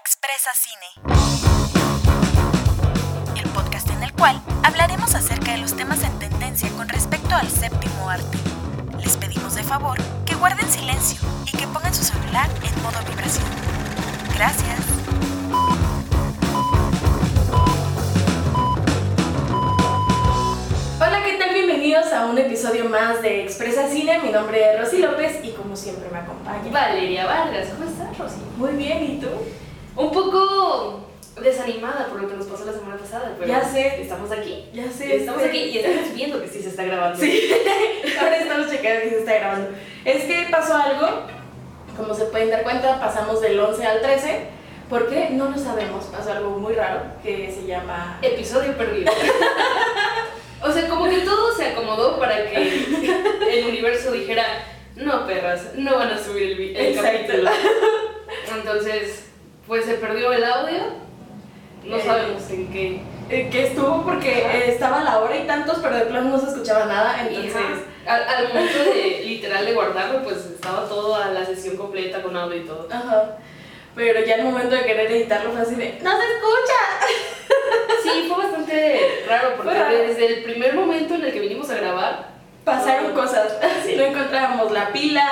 Expresa Cine, el podcast en el cual hablaremos acerca de los temas en tendencia con respecto al séptimo arte. Les pedimos de favor que guarden silencio y que pongan su celular en modo vibración. Gracias. Hola, ¿qué tal? Bienvenidos a un episodio más de Expresa Cine. Mi nombre es Rosy López y como siempre me acompaña. Valeria Vargas, ¿cómo estás, Rosy? Muy bien, ¿y tú? Un poco desanimada por lo que nos pasó la semana pasada, pero Ya sé. estamos aquí. Ya sé. Estamos este- aquí y estamos viendo que sí se está grabando. Sí, ahora estamos checando que se está grabando. Es que pasó algo, como se pueden dar cuenta, pasamos del 11 al 13. ¿Por qué? No lo sabemos. Pasó algo muy raro que se llama... Episodio perdido. o sea, como que todo se acomodó para que el universo dijera, no perras, no van a subir el, el capítulo. Entonces, pues se perdió el audio. No Eh, sabemos en qué. eh, que estuvo porque eh, estaba la hora y tantos, pero de plano no se escuchaba nada. Entonces... Ajá. Al, al momento de literal de guardarlo, pues estaba toda la sesión completa con audio y todo. Ajá. Pero ya al momento de querer editarlo fue así de, ¡no se escucha! Sí, fue bastante raro porque raro. desde el primer momento en el que vinimos a grabar, Pasaron cosas. Sí. No encontrábamos la pila,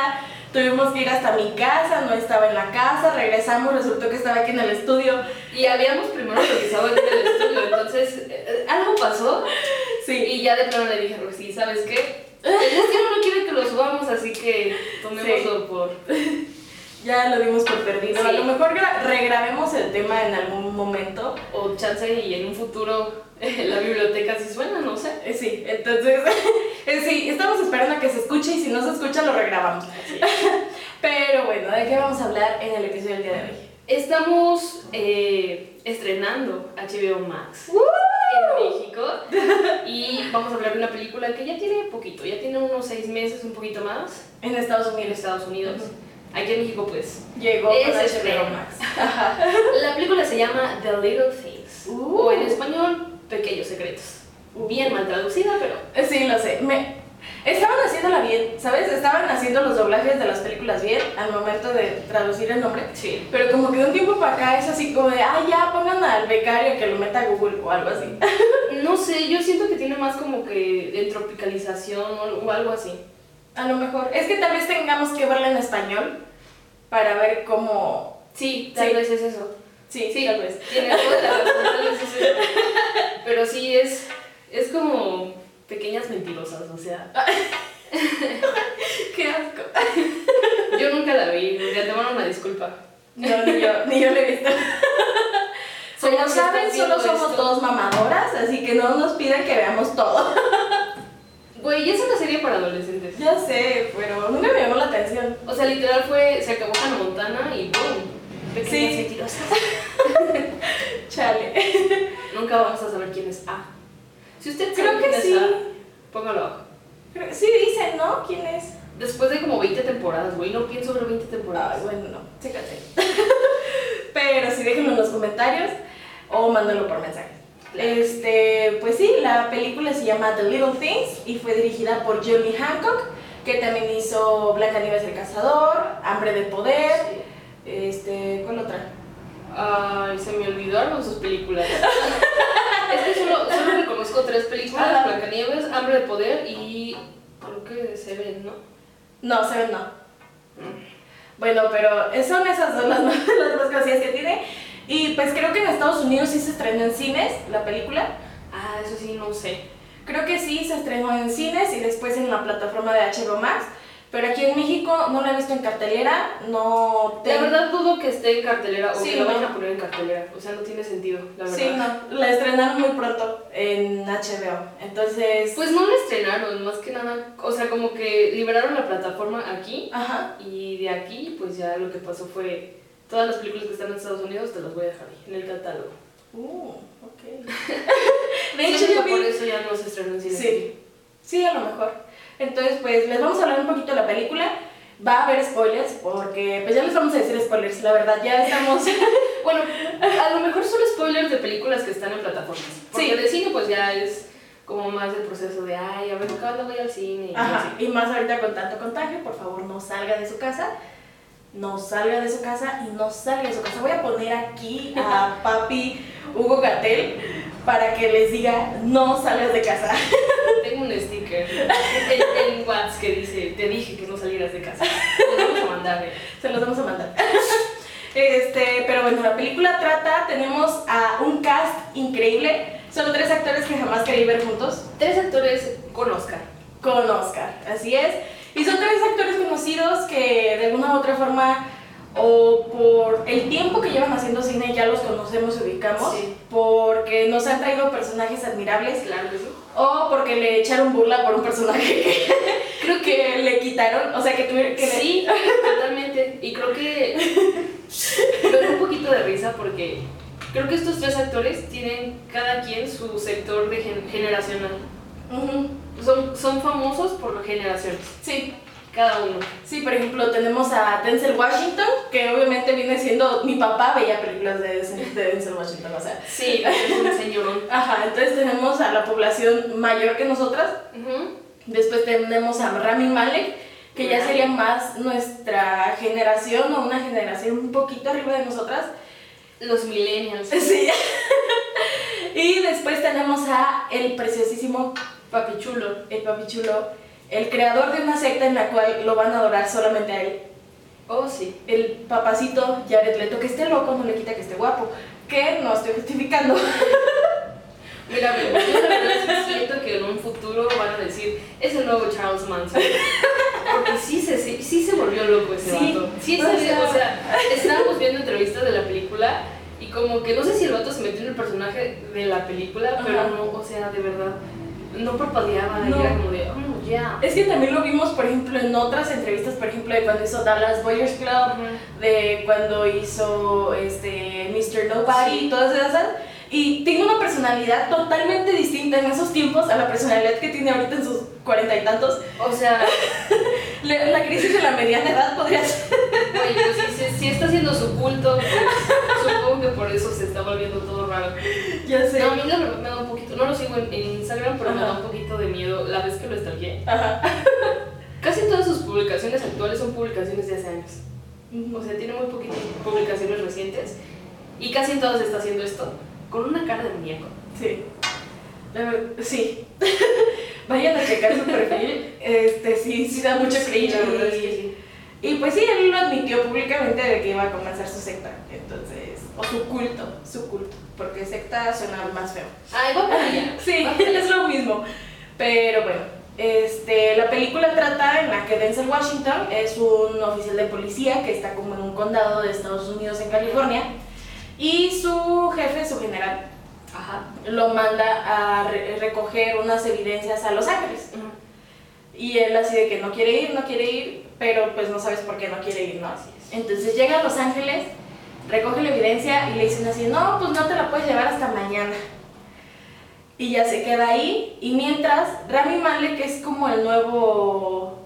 tuvimos que ir hasta mi casa, no estaba en la casa, regresamos, resultó que estaba aquí en el estudio. y habíamos primero revisado en el estudio, entonces eh, algo pasó Sí. y ya de plano le dije, Rosy, ¿sabes qué? El destino no quiere que lo subamos, así que tomémoslo por... Ya lo dimos por perdido. Sí. A lo mejor gra- regrabemos el tema en algún momento. O chance y en un futuro la biblioteca si suena, no sé. Eh, Sí, entonces, eh, sí, estamos esperando a que se escuche y si no se escucha lo regrabamos. Pero bueno, ¿de qué vamos a hablar en el episodio del día de hoy? Estamos eh, estrenando HBO Max en México y vamos a hablar de una película que ya tiene poquito, ya tiene unos seis meses, un poquito más, En Estados en Unidos. Estados Unidos. Aquí en México pues. Llegó Es HBO. Max. La película se llama The Little Things Uh. o en español Pequeños Secretos. Bien mal traducida, pero Sí, lo sé. Me... Estaban haciéndola bien, ¿sabes? Estaban haciendo los doblajes de las películas bien al momento de traducir el nombre. sí. Pero como que de un tiempo para acá es así como de, ah, ya, pongan al becario que lo meta a Google o algo así. No sé, yo siento que tiene más como que de tropicalización o algo- o algo así. A lo mejor. Es que tal vez tengamos que verla en español para ver cómo... Sí, tal Sí. vez es eso. Sí, Sí, tal vez. Tiene la. Pero sí es, es como pequeñas mentirosas, o sea. Qué asco. Yo nunca la vi, de antemano una disculpa. No, ni yo, ni yo lo he visto. Como saben, solo somos esto- todos mamadoras, así que no nos piden que veamos todo. Güey, es una serie para adolescentes. Ya sé, pero nunca me llamó la atención. O sea, literal fue, se acabó Hannah Montana y boom. Pequeñas Sí. mentirosas. Chale. Nunca vamos a saber quién es A. Si usted Creo sabe que quién es sí. A, póngalo abajo. Creo que sí dicen, ¿no? ¿Quién es? Después de como 20 temporadas, güey, no pienso ver 20 temporadas. Ay, bueno, no, chécate. Pero sí, déjenlo en los comentarios o mándenlo por mensaje. Este, pues sí, la película se llama The Little Things y fue dirigida por Johnny Hancock, que también hizo Blancanieves el Cazador, Hambre de Poder, este, ¿cuál otra? Ay, se me olvidaron sus películas. es que solo, solo reconozco tres películas. Blancanieves, Hambre de Poder y. Creo que Seven, ¿no? No, Seven no. Bueno, pero son esas dos las, las más conocidas que tiene. Y pues creo que en Estados Unidos sí se estrenó en cines la película. Ah, eso sí, no sé. Creo que sí, se estrenó en cines y después en la plataforma de HBO Max. Pero aquí en México no la he visto en cartelera, no La tengo- verdad dudo que esté en cartelera o Sí, que la no. vayan a poner en cartelera. O sea, no tiene sentido, la verdad. Sí, no, la estrenaron muy pronto en HBO. Entonces, Pues no la estrenaron, más que nada. O sea, como que liberaron la plataforma aquí ajá. y de aquí, pues ya lo que pasó fue. Todas las películas que están en Estados Unidos te las voy a dejar ahí, en el catálogo. Uh, ok. de hecho, yo por eso ya no se estrenó en cine. Sí, sí, a lo mejor. Entonces, pues les vamos a hablar un poquito de la película. Va a haber spoilers porque, pues ya les vamos a decir spoilers, la verdad, ya estamos... Bueno, a lo mejor son spoilers de películas que están en plataformas. Porque Sí. de cine, pues ya es como más el proceso de, ay, a ver cuándo voy al cine. y Ajá, y más ahorita con tanto contagio, por favor no salga de su casa. no salga de su casa y no salga de su casa. Voy a poner aquí a papi Hugo Gatel para que les diga, no salgas de casa. Tengo un sticker en, en WhatsApp que dice, te dije que no salieras de casa. Lo vamos a mandar. eh. Se los vamos a mandar. Este, pero bueno, la película trata, tenemos a un cast increíble. Son tres actores que jamás quería ver juntos. Tres actores con Oscar. con Oscar, así es. Y son tres actores conocidos que de alguna u otra forma o por el tiempo que llevan haciendo cine ya los conocemos y ubicamos, Sí. porque nos han traído personajes admirables Claro que sí. o porque le echaron burla por un personaje que, Creo que le quitaron, o sea que tuvieron que le- Sí, totalmente. Y creo que da un poquito de risa porque creo que estos tres actores tienen cada quien su sector de gen- generacional. Son, son famosos por generaciones, Sí, cada uno. sí, por ejemplo tenemos a Denzel Washington, que obviamente viene siendo, mi papá veía películas de Denzel, de Denzel Washington, o sea, Sí, es un señorón. Ajá, entonces tenemos a la población mayor que nosotras. Después tenemos a Rami Malek, que ya sería más nuestra generación o una generación un poquito arriba de nosotras. Los millennials. Sí. y después tenemos a el preciosísimo Papi chulo. el papi chulo, el creador de una secta en la cual lo van a adorar solamente a él. Oh, sí. El papacito Jared Leto, que esté loco no le quita que esté guapo. Que no estoy justificando. Mira, yo la verdad siento que en un futuro van a decir, es el nuevo Charles Manson. Porque sí se, sí, sí se volvió loco ese Sí, vato. Sí, o se- sea- o sea, estábamos viendo entrevistas de la película y como que no sé si el vato se metió en el personaje de la película, pero Ajá. no, o sea, de verdad, no parpadeaba y No. era como de, oh. Es que también lo vimos, por ejemplo, en otras entrevistas, por ejemplo, de cuando hizo Dallas Boyers Club, de cuando hizo este Mr. Nobody Sí. y todas esas. Y tiene una personalidad totalmente distinta en esos tiempos a la personalidad que tiene ahorita en sus cuarenta y tantos. O sea, La, la crisis de la mediana edad podría ser. güey, pues, si, está haciendo su culto, pues, supongo que por eso se está volviendo todo raro. Ya sé. No, a mí me da un poquito, no lo sigo en, en Instagram, pero me da un poquito de miedo la vez que lo stalkeé. Ajá. Casi todas sus publicaciones actuales son publicaciones de hace años. O sea, tiene muy poquitas publicaciones recientes y casi en todas está haciendo esto con una cara de muñeco. Sí. La sí. Vayan a checar su perfil. Este, sí, sí da mucho cringe. y- que sí. Y pues sí, él lo admitió públicamente de que iba a comenzar su secta. Entonces, o su culto, su culto. Porque secta suena más feo. Ay, allá. Sí, es lo mismo. Pero bueno, este, la película trata en la que Denzel Washington es un oficial de policía que está como en un condado de Estados Unidos en California. Y su jefe, su general, Ajá. lo manda a re- recoger unas evidencias a Los Ángeles. Y él así de que no quiere ir, no quiere ir, pero pues no sabes por qué no quiere ir, ¿no? Así es. Entonces llega a Los Ángeles, recoge la evidencia y le dicen así, no, pues no te la puedes llevar hasta mañana. Y ya se queda ahí. Y mientras, Rami Malek es como el nuevo...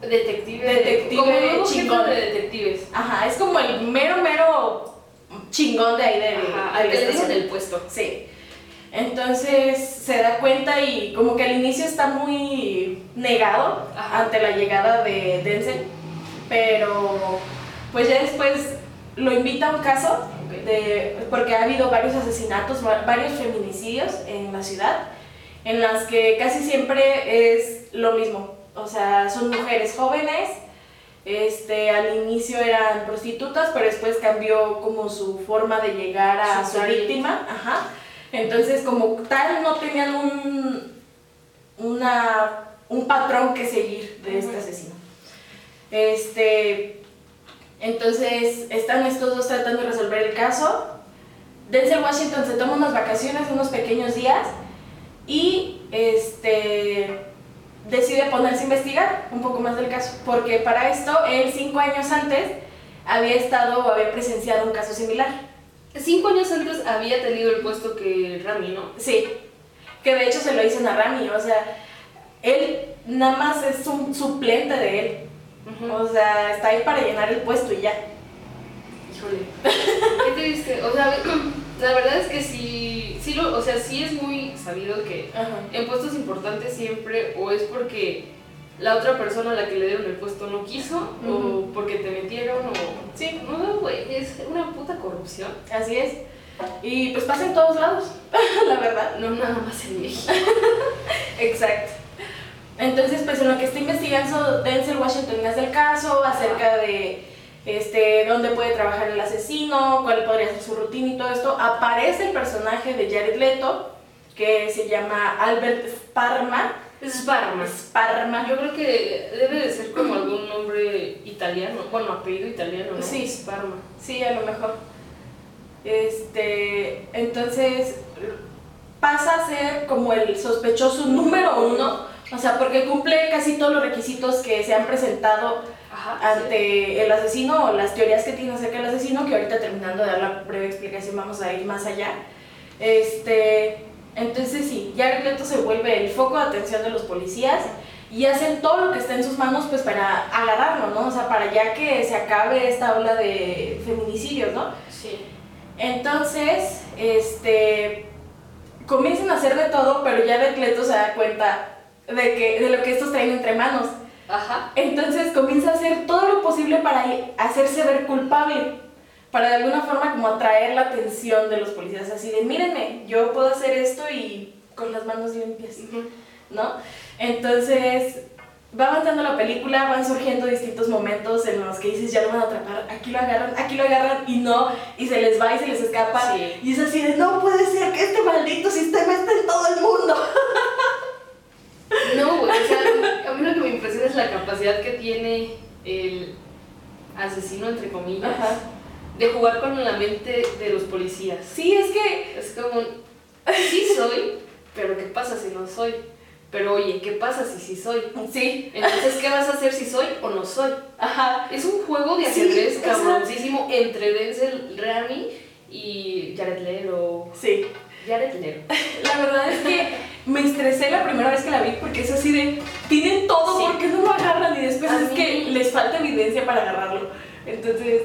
Detective. Detective como nuevo jefe chingón. de detectives. Ajá, es como el mero, mero chingón de ahí del... Ajá. de le dicen el puesto. Sí. Entonces se da cuenta y como que al inicio está muy negado Ajá. ante la llegada de Denzel, pero pues ya después lo invita a un caso Ok. de, porque ha habido varios asesinatos, va- varios feminicidios en la ciudad, en las que casi siempre es lo mismo. O sea, son mujeres jóvenes, este, al inicio eran prostitutas, pero después cambió como su forma de llegar a Su víctima. Ajá. Entonces, como tal, no tenían un, una, un patrón que seguir de este asesino. Este, entonces, están estos dos tratando de resolver el caso. Denzel Washington se toma unas vacaciones, unos pequeños días, y este, decide ponerse a investigar un poco más del caso. Porque para esto, él cinco años antes había estado o había presenciado un caso similar. Cinco años antes había tenido el puesto que Rami, ¿no? Sí, que de hecho se lo dicen a Rami, o sea, él nada más es un suplente de él. O sea, está ahí para llenar el puesto y ya. Híjole. Qué triste. O sea, la verdad es que sí, sí lo, o sea, sí es muy sabido que Ajá. en puestos importantes siempre o es porque la otra persona a la que le dieron el puesto no quiso, o porque te metieron, o... Sí, No, güey, es una puta corrupción. así es. Y pues pasa en todos lados, la verdad. No nada más en México. Exacto. Entonces, pues en lo que está investigando Denzel Washington es el caso, acerca de este, dónde puede trabajar el asesino, cuál podría ser su rutina y todo esto, aparece el personaje de Jared Leto, que se llama Albert Sparma. Sparma. Sparma. Yo creo que debe de ser como algún nombre italiano, bueno, apellido italiano, ¿no? Sí. Sparma. Sí, a lo mejor. Este, entonces pasa a ser como el sospechoso número uno, o sea, porque cumple casi todos los requisitos que se han presentado Ajá. ante el asesino o las teorías que tiene acerca del asesino, que ahorita terminando de dar la breve explicación vamos a ir más allá. Este, entonces sí, Jared Leto se vuelve el foco de atención de los policías y hacen todo lo que está en sus manos pues para agarrarlo, ¿no? O sea, para ya que se acabe esta ola de feminicidios, ¿no? Sí. Entonces, este, comienzan a hacer de todo, pero ya Jared Leto se da cuenta de, que, de lo que estos traen entre manos. Ajá. Entonces comienza a hacer todo lo posible para hacerse ver culpable, para de alguna forma como atraer la atención de los policías, así de mírenme, yo puedo hacer esto y con las manos limpias, ¿no? Entonces va avanzando la película, van surgiendo distintos momentos en los que dices ya lo van a atrapar, aquí lo agarran, aquí lo agarran y no, y se les va y se les escapa, Sí. y es así de no puede ser que este maldito sistema esté en todo el mundo. No, güey, o sea, a mí lo que me impresiona es la capacidad que tiene el asesino, entre comillas, Ajá. de jugar con la mente de los policías. Sí, es que Es como, sí soy, pero ¿qué pasa si no soy? Pero oye, ¿qué pasa si sí soy? sí, Entonces, ¿qué vas a hacer si soy o no soy? ajá. Es un juego de Sí, ajedrez cabroncísimo entre Denzel Rami y Jared Leto. Sí. Jared Leto. La verdad es que me estresé la primera vez que la vi porque es así de, tienen todo, Sí. ¿por qué no lo agarran? Y después A es que les falta evidencia para agarrarlo. Entonces,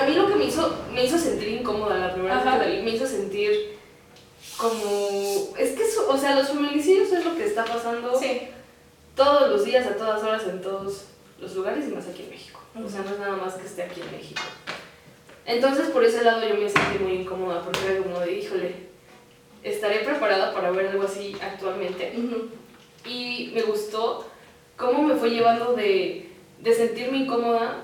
A mí lo que me hizo, me hizo sentir incómoda la primera Ajá. vez que la vi, me hizo sentir como... Es que, eso- o sea, los feminicidios es lo que está pasando sí. todos los días, a todas horas, en todos los lugares y más aquí en México. O sea, no es nada más que esté aquí en México. Entonces, por ese lado yo me sentí muy incómoda porque era como de, híjole, estaré preparada para ver algo así actualmente. Y me gustó cómo me fue llevando de, de sentirme incómoda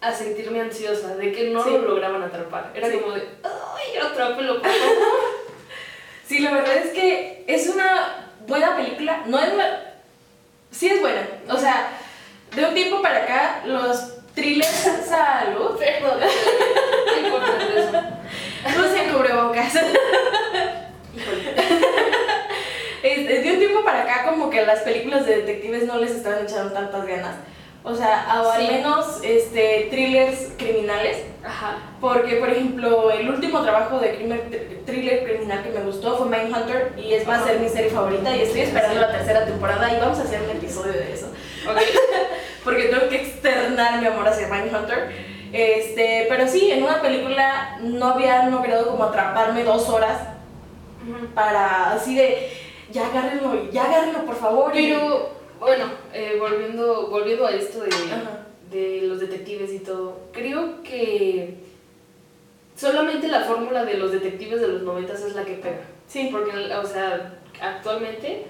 a sentirme ansiosa, de que no Sí. lo lograban atrapar. Era Sí. como de, ay, atrápelo, por favor. Sí, la verdad es que es una buena película. No es una... Sí es buena. O sea, de un tiempo para acá, los thrillers... Salud. Perdón, no importa eso. No se cubrebocas. De un tiempo para acá como que las películas de detectives no les estaban echando tantas ganas. O sea, o al Sí. menos este, thrillers criminales. Ajá. Porque, por ejemplo, el último trabajo de crimen- thr- thriller criminal que me gustó fue Mindhunter y es va a ser mi serie favorita y estoy esperando la tercera temporada y vamos a hacer un episodio de eso. Ok. Porque tengo que externar mi amor hacia Mindhunter. Este, pero sí, en una película no habían logrado como atraparme dos horas. Para así de ya agárrenlo, ya agárrenlo por favor. Pero, bueno, eh, volviendo, volviendo a esto de, Ajá. de los detectives y todo, creo que solamente la fórmula de los detectives de los noventas es la que pega. Sí, Porque, o sea, actualmente,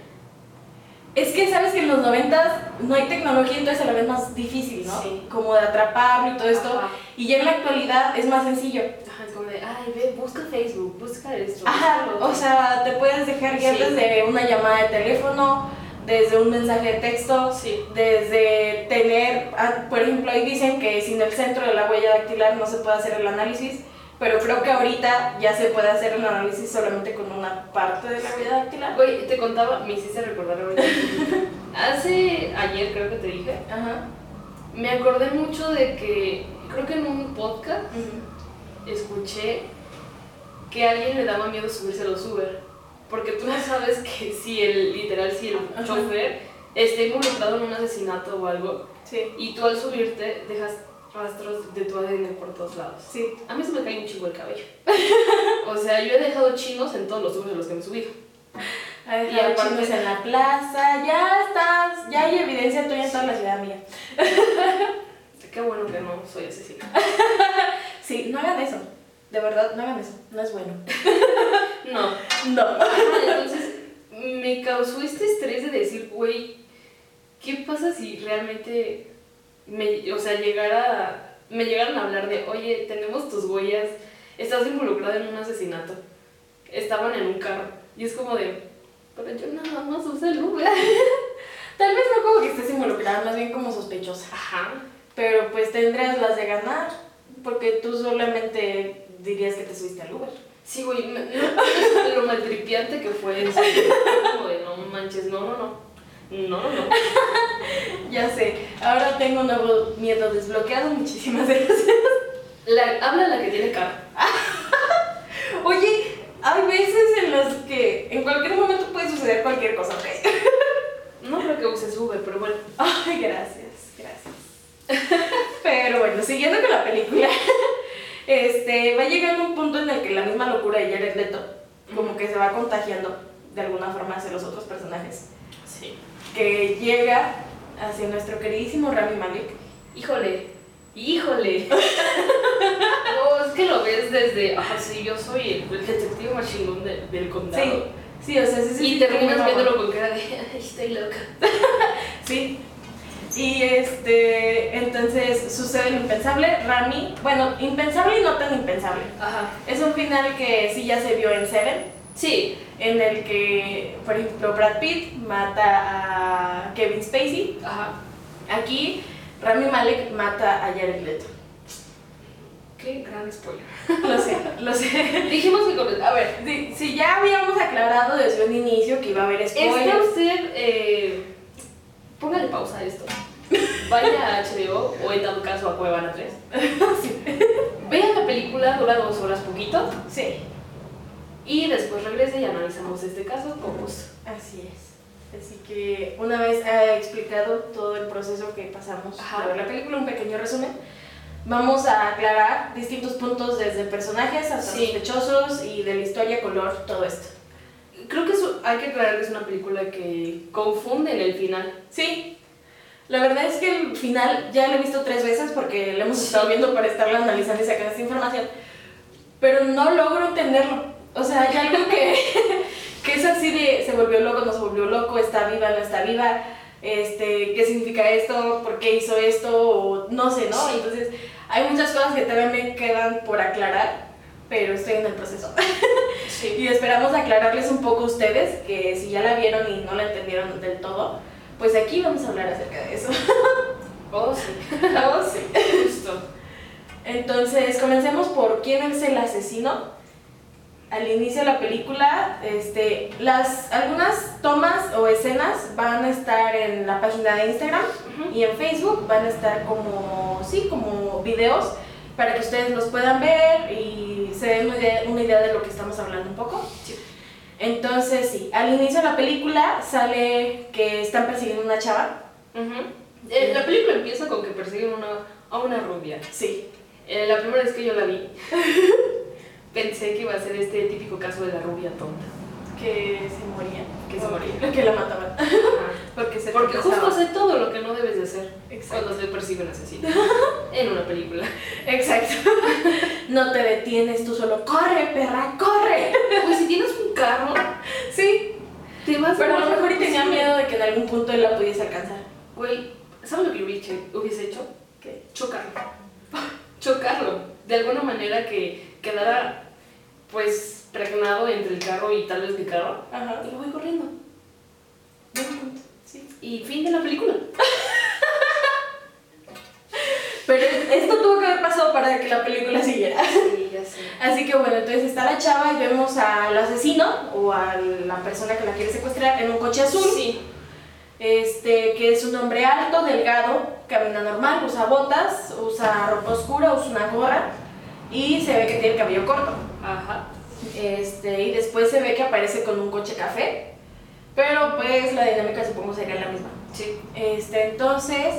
es que sabes que en los noventas no hay tecnología, entonces a la vez más difícil, ¿no? Sí. Como de atraparlo y todo esto. Ajá. Y ya en la actualidad es más sencillo. ajá, de, ay, ve, busca Facebook, busca esto. Ajá, busca lo otro". o sea, te puedes dejar guiar Sí. desde una llamada de teléfono, desde un mensaje de texto, Sí. desde tener, ah, por ejemplo, ahí dicen que sin el centro de la huella dactilar no se puede hacer el análisis, pero creo que ahorita ya se puede hacer el análisis solamente con una parte de la huella dactilar. Güey, te contaba, me hiciste recordar ahorita. Hace ayer, creo que te dije, Ajá. me acordé mucho de que, creo que en un podcast. Escuché que a alguien le daba miedo subirse a los Uber. Porque tú no sabes que si el, literal, si el Ajá. chofer está involucrado en un asesinato o algo, Sí, y tú al subirte dejas rastros de tu ADN por todos lados. sí. A mí se me cae un chingo el cabello. o sea, yo he dejado chinos en todos los Ubers a los que me he subido. Ha Y aparte- en la plaza, ya estás ya hay evidencia tuya en toda la ciudad mía. Qué bueno que no soy asesina. Sí, no hagan eso. De verdad, no hagan eso. No es bueno. No. No. Ajá, entonces me causó este estrés de decir, güey, ¿qué pasa si realmente me, o sea, llegara, me llegaran a hablar de, oye, tenemos tus huellas, estás involucrada en un asesinato, estaban en un carro, y es como de, pero yo nada más usé el Uber. Tal vez no como que estés involucrada, más bien como sospechosa. Ajá. Pero pues tendrías las de ganar, porque tú solamente dirías que te subiste al Uber. Sí, güey, no, lo maltripiante que fue eso. Como de, no manches, no, no, no. No, no, no. Ya sé, ahora tengo un nuevo miedo desbloqueado, muchísimas gracias. La, habla la que tiene cara. Oye, hay veces en las que en cualquier momento puede suceder cualquier cosa, ¿ok? No creo que uses Uber, pero bueno. Ay, gracias, gracias. Pero bueno, siguiendo con la película, este, va llegando un punto en el que la misma locura de Jared Leto como que se va contagiando de alguna forma hacia los otros personajes. Sí. Que llega hacia nuestro queridísimo Rami Malek. Híjole, híjole. No, es que lo ves desde, ah, sí, yo soy el, el detective más chingón de- del condado. Sí, sí, o sea, sí, sí. Y sí, terminas viéndolo con cara de, ay, estoy loca. Sí. Y este, entonces sucede lo impensable. Rami, bueno, impensable y no tan impensable. Ajá. Es un final que sí ya se vio en Seven. Sí. en el que, por ejemplo, Brad Pitt mata a Kevin Spacey. Ajá. Aquí, Rami Malek mata a Jared Leto. Qué gran spoiler. Lo sé, lo sé. Dijimos que. A ver, Si, si ya habíamos aclarado desde un inicio que iba a haber ¿está spoilers. usted... Eh, póngale pausa a esto. Vaya a HBO o en dado caso a Cuevana 3. Sí. Vean la película, dura dos horas poquito. sí, Y después regrese y analizamos este caso con gusto. así es. Así que una vez ha explicado todo el proceso que pasamos Ajá. ver la película, un pequeño resumen, vamos a aclarar distintos puntos desde personajes hasta Sí. sospechosos y de la historia, color, todo esto. Creo que eso hay que aclarar que es una película que confunde en el final. Sí. La verdad es que el final ya lo he visto tres veces porque lo hemos estado viendo para estarlo analizando y sacar esta información. Pero no logro entenderlo. O sea, hay algo que, que es así de se volvió loco, no se volvió loco, está viva, no está viva, este, qué significa esto, por qué hizo esto, o no sé, ¿no? Entonces, hay muchas cosas que todavía me quedan por aclarar, pero estoy en el proceso. Sí. Y esperamos aclararles un poco a ustedes, que si ya la vieron y no la entendieron del todo, pues aquí vamos a hablar acerca de eso. Oh, sí. Oh, sí. Justo. Entonces, comencemos por quién es el asesino. Al inicio de la película, este, las, algunas tomas o escenas van a estar en la página de Instagram y en Facebook van a estar como, sí, como videos para que ustedes los puedan ver y se den una idea, una idea de lo que estamos hablando un poco. Sí. Entonces, sí, al inicio de la película sale que están persiguiendo una chava. Eh, la película empieza con que persiguen una, a una rubia. Sí. Eh, la primera vez que yo la vi, pensé que iba a ser este típico caso de la rubia tonta. Que se moría. Que se moría. Que la mataban. Porque se Porque justo hace todo lo que no debes de hacer Exacto. cuando te persigue un asesino. en una película. Exacto. No te detienes, tú solo corre, perra, corre. Pues si tienes un carro, Sí. te vas Pero a lo mejor y tenía miedo de que en algún punto él la pudiese alcanzar. Güey, ¿sabes lo que hubiese hubiese hecho? ¿Qué? Chocarlo. Chocarlo. De alguna manera que quedara, pues, pregnado entre el carro y tal vez mi carro. Ajá. Y lo voy corriendo. Sí. Y fin de la película. Pero esto tuvo que haber pasado para que la película siguiera. Sí, ya sé. Así que bueno, entonces está la chava y vemos al asesino o a la persona que la quiere secuestrar en un coche azul. Sí. Este, que es un hombre alto, delgado, camina normal, usa botas, usa ropa oscura, usa una gorra y se ve que tiene el cabello corto. Ajá. Este, y después se ve que aparece con un coche café, pero pues la dinámica supongo sería la misma. Sí. Este, entonces,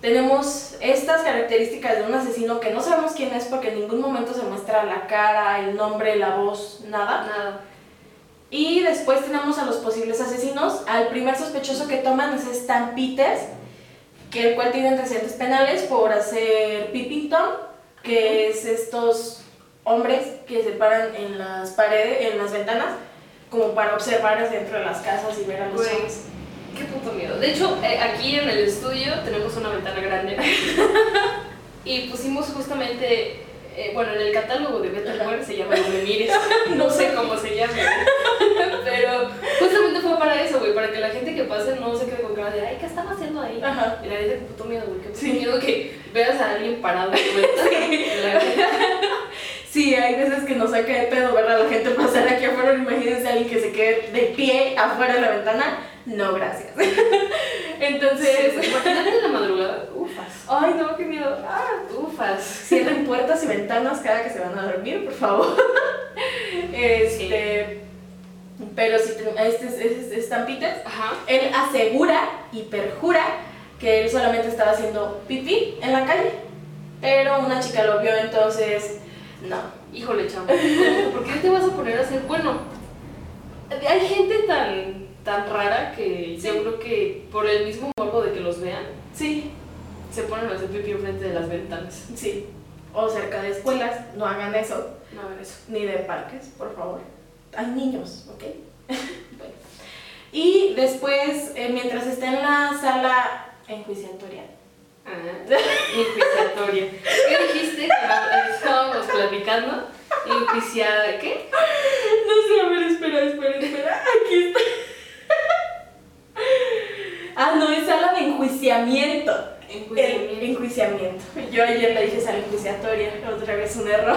tenemos estas características de un asesino que no sabemos quién es porque en ningún momento se muestra la cara, el nombre, la voz, nada. Nada. Y después tenemos a los posibles asesinos. Al primer sospechoso que toman es Stan Peters, que el cual tiene antecedentes penales por hacer peeping tom, que es estos hombres que se paran en las paredes, en las ventanas, como para observar dentro de las casas y ver a los hombres. Qué puto miedo. De hecho, eh, aquí en el estudio tenemos una ventana grande. y pusimos justamente. eh, bueno, en el catálogo de Betterware se llama No me mires. No sé cómo se llama. Pero justamente fue para eso, güey. Para que la gente que pase no se quede con cara de, ay, ¿qué están haciendo ahí? Ajá. Y la gente, qué puto miedo, güey. Qué puto Sí. miedo que veas a alguien parado. güey. La- Sí, hay veces que nos saca de pedo ver a la gente pasar aquí afuera. Imagínense a alguien que se quede de pie afuera de la ventana. No, gracias. Entonces, Imagínate en la madrugada. Ufas. ay, no, qué miedo. Ah, Ufas. Cierren puertas y ventanas cada que se van a dormir, por favor. Este. Pero si te- este es, es, es Stan Peters, Ajá. él asegura y perjura que él solamente estaba haciendo pipí en la calle. Pero una chica lo vio, entonces. No. Híjole, chamo. ¿Por qué te vas a poner a hacer? Bueno, hay gente tan, tan rara que Sí. yo creo que por el mismo morbo de que los vean, Sí, se ponen a hacer pipí enfrente de las ventanas. sí. O cerca de escuelas, no hagan eso. No hagan eso. Ni de parques, por favor. Hay niños, ¿ok? bueno. Y después, eh, mientras está en la sala enjuiciatoria, Ah, inquisitoria. ¿Qué dijiste? cuando Estábamos platicando. Inquisiada. ¿Qué? No sé, a ver, espera, espera, espera. Aquí está. Ah, no, es sala de enjuiciamiento. El Enjuiciamiento. enjuiciamiento. Yo ayer le dije sala enjuiciatoria, otra vez un error.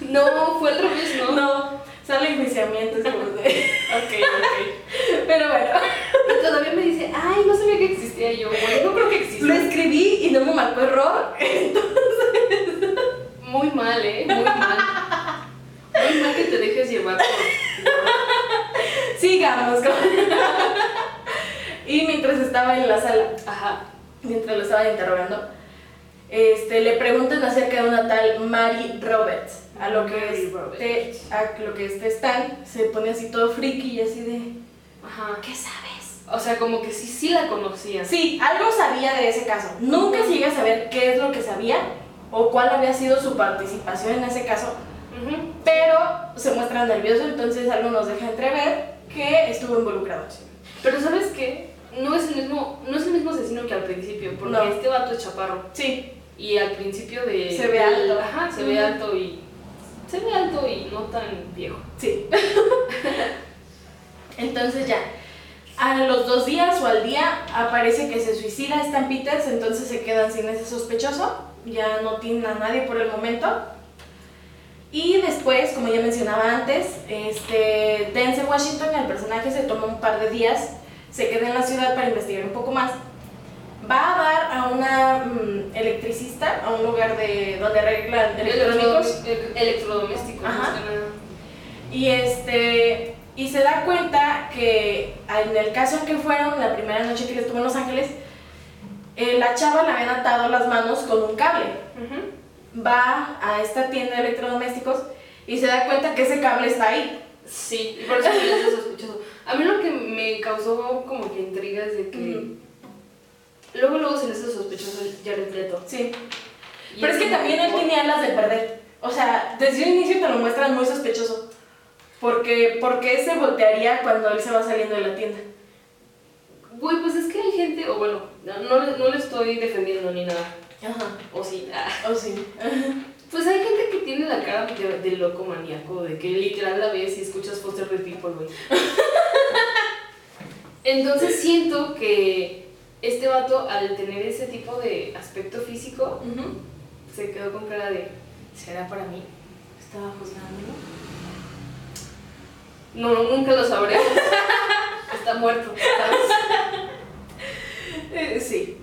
No, fue al revés, ¿no? No, sala de enjuiciamiento es como de. Ok, ok. Pero bueno, Y todavía me dice, ay, no sabía que existía Y yo. Güey, no creo que exista. lo escribí y no me marcó error. Muy mal, ¿eh? Muy mal. Muy mal que te dejes llevar por... Sigamos con. y mientras estaba en la sala, Ajá. mientras lo estaban interrogando, este, le preguntan acerca de una tal Mary Roberts. A lo que Roberts. a lo que este Stan se pone así todo friki y así de. Ajá. ¿Qué sabes? O sea, como que sí, sí la conocía. Sí, algo sabía de ese caso. Nunca se llega a saber qué es lo que sabía o cuál había sido su participación en ese caso, Ujú. pero se muestra nervioso, entonces algo nos deja entrever que estuvo involucrado. Pero ¿sabes qué? No es el mismo, no es el mismo asesino que al principio, porque No. este vato es chaparro. Sí, Y al principio de... Se ve alto. Ajá, se ve Ujú. alto y... Se ve alto y no tan viejo. sí. entonces ya, a los dos días o al día aparece que se suicida Stan Peters, entonces se quedan sin ese sospechoso, ya no tienen a nadie por el momento. Y después, como ya mencionaba antes, este, Denzel Washington, el personaje, se toma un par de días, se queda en la ciudad para investigar un poco más. Va a dar a una mm, electricista, a un lugar de, donde arreglan electrónicos. Electrodom- el- Electrodomésticos. Ajá. Y este y se da cuenta que en el caso en que fueron, la primera noche que estuvo en Los Ángeles, eh, la chava le habían atado las manos con un cable. Va a esta tienda de electrodomésticos y se da cuenta que ese cable está ahí. Sí, y por eso hace sospechoso. A mí lo que me causó como que intriga es de que... Luego, luego se le hace sospechoso Jared Leto. Sí. Y Pero es que también él tenía las de perder. O sea, desde un inicio te lo muestran muy sospechoso. Porque, porque se voltearía cuando él se va saliendo de la tienda. Güey, pues es que hay gente, o bueno, no, no, le- no le estoy defendiendo ni nada. Ajá. O sí. ah. Oh, sí. Pues hay gente que tiene la cara de, de loco maníaco, de que literal la ves y escuchas Foster the People, güey. Entonces siento que este vato, al tener ese tipo de aspecto físico, se quedó con cara de, ¿será para mí? Estaba juzgándolo. No, nunca lo sabremos. Está muerto, ¿sabes? Eh, sí.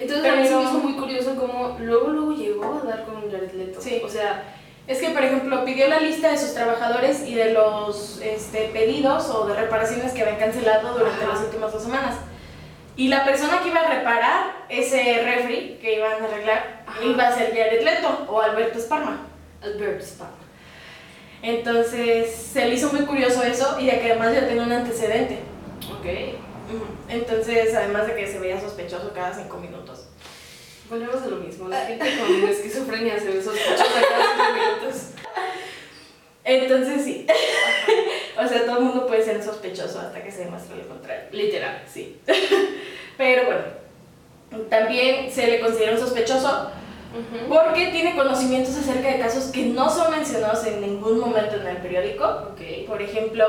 Entonces a mí se me Pero- hizo muy curioso cómo luego, luego llegó a dar con Jared Leto. Sí. O sea, Es que, por ejemplo, pidió la lista de sus trabajadores y de los este, pedidos o de reparaciones que habían cancelado durante Ajá. las últimas dos semanas. Y la persona que iba a reparar ese refri que iban a arreglar Ajá. iba a ser Jared Leto o Alberto Esparma. Albert Spam. Entonces se le hizo muy curioso eso y de que además ya tenía un antecedente. Ok. Entonces, además de que se veía sospechoso cada cinco minutos. Volvemos a lo mismo. La gente con esquizofrenia se ve sospechosa cada cinco minutos. Entonces sí. o sea, todo el mundo puede ser sospechoso hasta que se demuestre lo contrario. Literal. Sí. Pero bueno, también se le considera un sospechoso porque tiene conocimientos acerca de casos que no son mencionados en ningún momento en el periódico. Por ejemplo,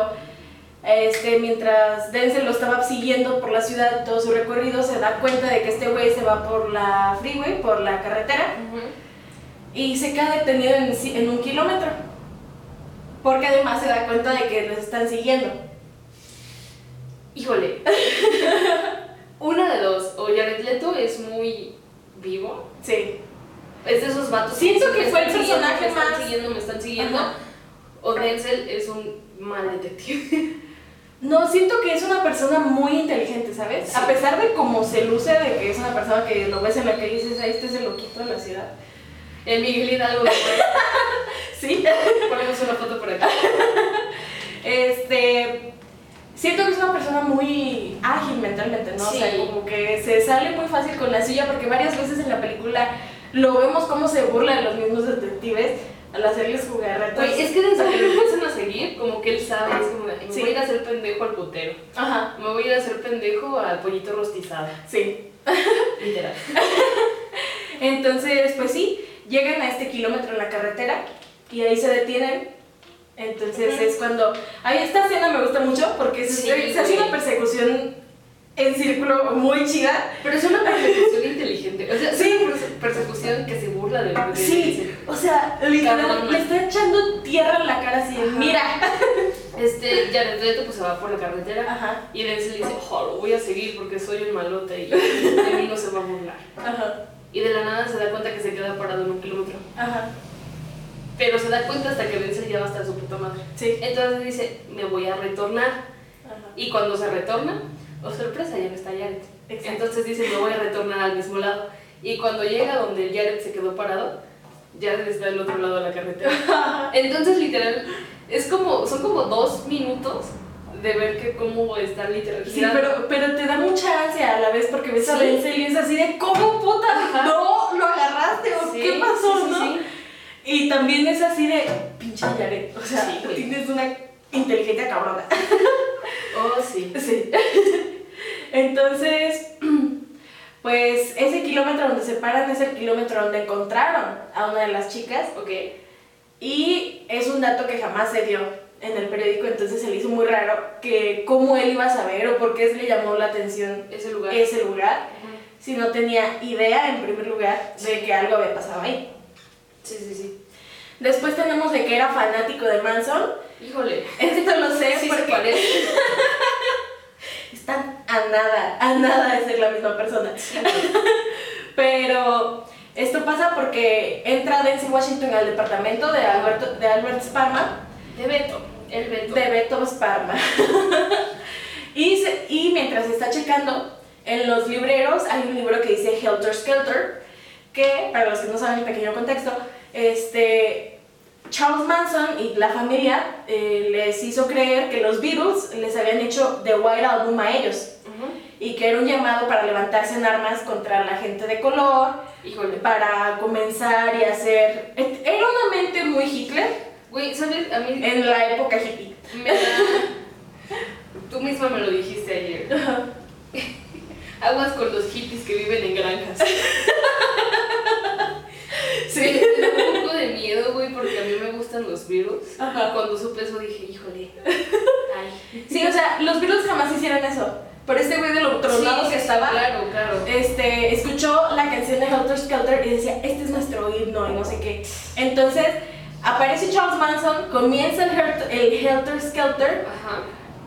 este, mientras Denzel lo estaba siguiendo por la ciudad todo su recorrido, se da cuenta de que este güey se va por la freeway, por la carretera, y se queda detenido en, en un kilómetro. Porque además se da cuenta de que los están siguiendo. Híjole. Una de dos. O Jared Leto es muy vivo. Sí. Es de esos vatos Siento que "Me fue el personaje me están más- siguiendo, me están siguiendo. Ajá. O Denzel es un mal detective. No, siento que es una persona muy inteligente, ¿sabes? Sí. A pesar de cómo se luce, de que es una persona que lo ves en la calle y dices, "Ay, este es el loquito de la ciudad. El Miguel Hidalgo. Sí. Ponemos una foto por aquí. Este. Siento que es una persona muy ágil mentalmente, ¿no? O sea, como que se sale muy fácil con la suya, porque varias veces en la película lo vemos cómo se burla de los mismos detectives al hacerles jugarretas. Güey, es que desde que lo empiezan a seguir, como que él sabe, es como, me Sí. voy a ir a hacer pendejo al putero. Ajá, Me voy a ir a hacer pendejo al pollito rostizado. sí. Literal. Entonces, pues sí, llegan a este kilómetro en la carretera y ahí se detienen. Entonces Ujú. es cuando. Ay, esta escena me gusta mucho porque se, Sí, se hace güey. una persecución en círculo muy chida. Pero es una persecución inteligente. O sea, Sí. es una perse- persecución que se burla de, de Sí, o sea, literal, le está echando tierra en la cara así de, Ajá. mira. Este, Jared Leto pues se va por la carretera Ajá, y Denzel dice, oh, lo voy a seguir porque soy un malote y de mí no se va a burlar. ajá, Y de la nada se da cuenta que se queda parado en un kilómetro. ajá, Pero se da cuenta hasta que Denzel ya va a estar su puta madre. sí. Entonces dice, me voy a retornar. Ajá. Y cuando se retorna, oh sorpresa, ya no está Jared. Exacto. Entonces dice, me voy a retornar al mismo lado. Y cuando llega donde Jared se quedó parado, Jared está del otro lado de la carretera. Entonces, literal, es como, son como dos minutos de ver que cómo está literal. Sí, pero, pero te da mucha ansia a la vez porque ves a Sí. Denzel y es así de, ¿cómo puta? Ajá. No, lo agarraste o Sí, qué pasó, sí, no? Y también es así de, pinche Jared, o sea, Sí, tienes una inteligencia cabrona. Oh, sí. Sí. Entonces, pues ese kilómetro donde se paran es el kilómetro donde encontraron a una de las chicas Ok. y es un dato que jamás se dio en el periódico, entonces se le hizo muy raro que cómo él iba a saber o por qué le llamó la atención Ese lugar. ese lugar Ujú. si no tenía idea en primer lugar de que algo había pasado ahí. Sí, sí, sí. Después tenemos de que era fanático de Manson. Híjole. Esto lo sé Sí porque están a nada, a nada de ser la misma persona. Pero esto pasa porque entra Denzel Washington al departamento de, Alberto, de Albert Sparma, De Beto. El Beto. de Beto Sparma. y, se- y mientras está checando, en los libreros hay un libro que dice Helter Skelter, que, para los que no saben el pequeño contexto, este, Charles Manson y la familia eh, les hizo creer que los Beatles les habían hecho The White Album a ellos y que era un llamado para levantarse en armas contra la gente de color, Híjole. para comenzar y hacer... Era una mente muy Hitler Güey, ¿sabes? A mí en la época hippie. me. Tú misma me lo dijiste ayer. Aguas con los hippies que viven en granjas. Sí. Da un poco de miedo, güey, porque a mí me gustan los virus. Ajá. Y cuando supe eso dije, híjole. Ay. Sí, o sea, los Beatles jamás hicieron eso. Pero este güey de lo tronado Sí, que sí, estaba, Claro, claro. este, escuchó la canción de Helter Skelter y decía, este es nuestro himno y no sé qué. Entonces, aparece Charles Manson, comienza el, Helter Skelter Ajá.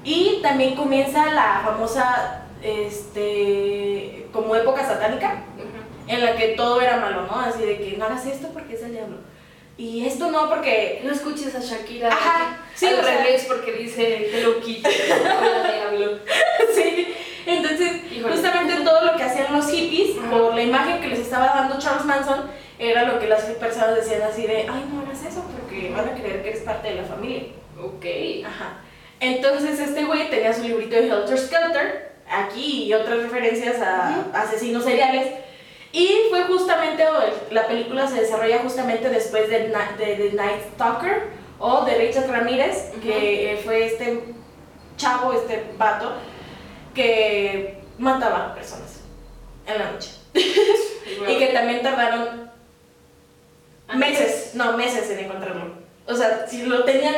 y también comienza la famosa, este, como época satánica, Ujú. En la que todo era malo, ¿no? Así de que no hagas esto porque es el diablo. Y esto no porque... No escuches a Shakira. Ajá, sí, al o sea- revés, porque dice Hello Kitty. Hola, diablo. sí, entonces Híjole. justamente todo lo que hacían los hippies, Ajá. por la imagen que les estaba dando Charles Manson, era lo que las personas decían así de, ay, no hagas eso porque van a creer que eres parte parte de la familia. Ok. Ajá. Entonces este güey tenía su librito de Helter Skelter, aquí y otras referencias a asesinos seriales. Y fue justamente, la película se desarrolla justamente después de, de, de Night Stalker o de Richard Ramírez, que fue este chavo, este vato, que mataba personas en la noche. Y que también tardaron meses, no, meses en encontrarlo. O sea, si lo tenían,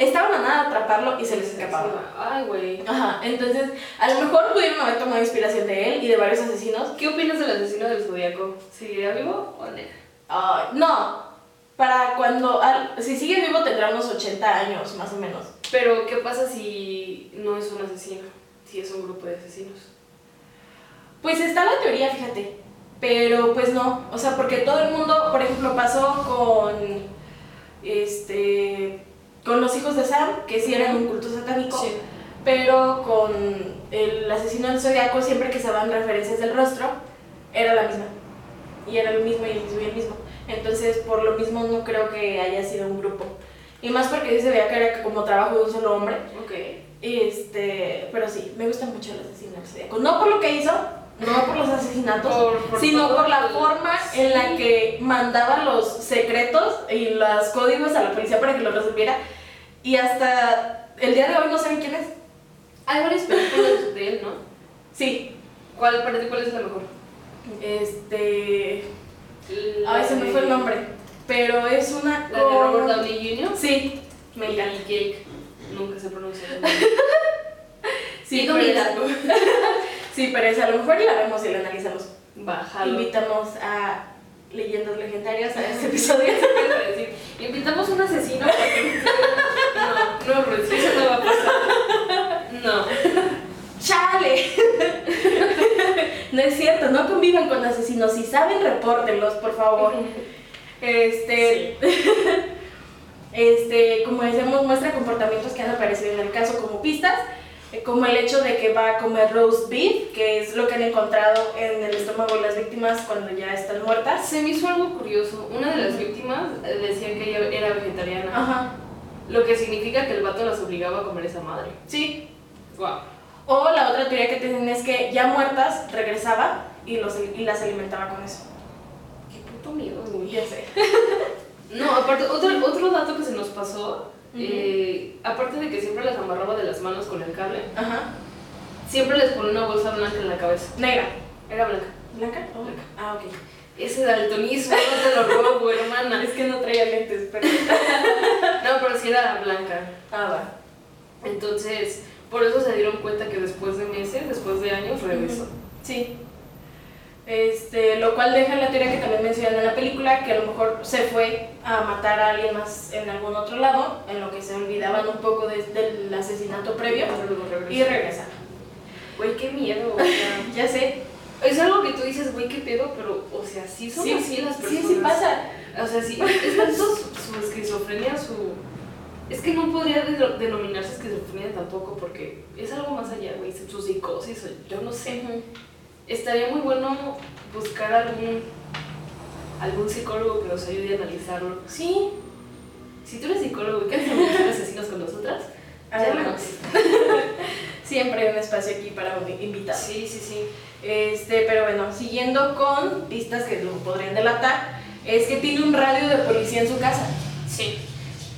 estaban a nada de atraparlo y se les escapaba. Ay, güey. Ajá, entonces a lo mejor pudieron haber tomado inspiración de él y de varios asesinos. ¿Qué opinas del asesino del zodiaco? ¿Seguirá vivo o no? Ay, no, para cuando, al- si sigue vivo tendrá unos 80 años más o menos. Pero, ¿qué pasa si no es un asesino? Si es un grupo de asesinos. Pues está la teoría, fíjate, pero pues no, o sea, porque todo el mundo, por ejemplo, pasó con, este, con los hijos de Sam, que sí eran un culto satánico. pero con el asesino del zodiaco, siempre que se daban referencias del rostro, era la misma. Y era el mismo y el mismo y el mismo. Entonces, por lo mismo, no creo que haya sido un grupo. Y más porque sí se veía que era como trabajo de un solo hombre. Ok. Este, pero sí, me gusta mucho el asesino del zodiaco. No por lo que hizo, no por los asesinatos, Por- por sino por la el- forma sí. en la que mandaba los secretos y los códigos a la policía para que lo resolviera. Y hasta el día de hoy no saben quién es. Hay varias películas de él, ¿no? Sí, ¿Cuál, para ti, cuál es la mejor? este. La Ay, se me fue el nombre. Pero es una. La de Robert Downey Jr. Sí, me y encanta. Jake. Nunca se pronuncia. Sí, Digo sí, pero esa a lo mejor la vemos y la analizamos. Bájalo. Invitamos a leyendas legendarias a este episodio. ¿Qué iba a decir? Invitamos a un asesino No, no, Ruth, eso no va a pasar. No. ¡Chale! no es cierto, no convivan con asesinos. Si saben, repórtenlos, por favor. Este. Este, como decíamos, muestra comportamientos que han aparecido en el caso como pistas, como el hecho de que va a comer roast beef, que es lo que han encontrado en el estómago de las víctimas cuando ya están muertas. Se me hizo algo curioso. Una de las víctimas eh, decía que ella era vegetariana. Ajá, Lo que significa que el vato las obligaba a comer esa madre. sí. Wow. O la otra teoría que tienen es que ya muertas regresaba y, los, y las alimentaba con eso. Qué puto miedo, güey. Ya sé. No, aparte, otro, otro dato que se nos pasó, eh, aparte de que siempre las amarraba de las manos con el cable, Ajá. siempre les ponía una bolsa blanca en la cabeza. Negra. Era blanca. ¿Blanca? Oh, Blanca. Ah, ok. Ese daltonismo no te lo robo, hermana. Es que no traía lentes, pero. No, pero sí era blanca. Ah, va. Entonces, por eso se dieron cuenta que después de meses, después de años, regresó. Sí. Este, lo cual deja la teoría que también mencionan en la película, que a lo mejor se fue a matar a alguien más en algún otro lado, en lo que se olvidaban un poco de- del asesinato previo, y regresa. Güey, qué miedo, o sea. Ya sé. Es algo que tú dices, güey, qué pedo, pero, o sea, sí son Sí, así las Sí, personas. sí pasa. O sea, sí, es tanto su, su esquizofrenia, su... Es que no podría de- denominarse esquizofrenia tampoco, porque es algo más allá, güey, su psicosis, yo no sé. Estaría muy bueno buscar algún, algún psicólogo que nos ayude a analizarlo. Sí. Si tú eres psicólogo y quieres analizar asesinos con nosotras, Adelante. Siempre hay un espacio aquí para un invitado. Sí, sí, sí. Este, pero bueno, siguiendo con pistas que lo podrían delatar, es que tiene un radio de policía en su casa. Sí.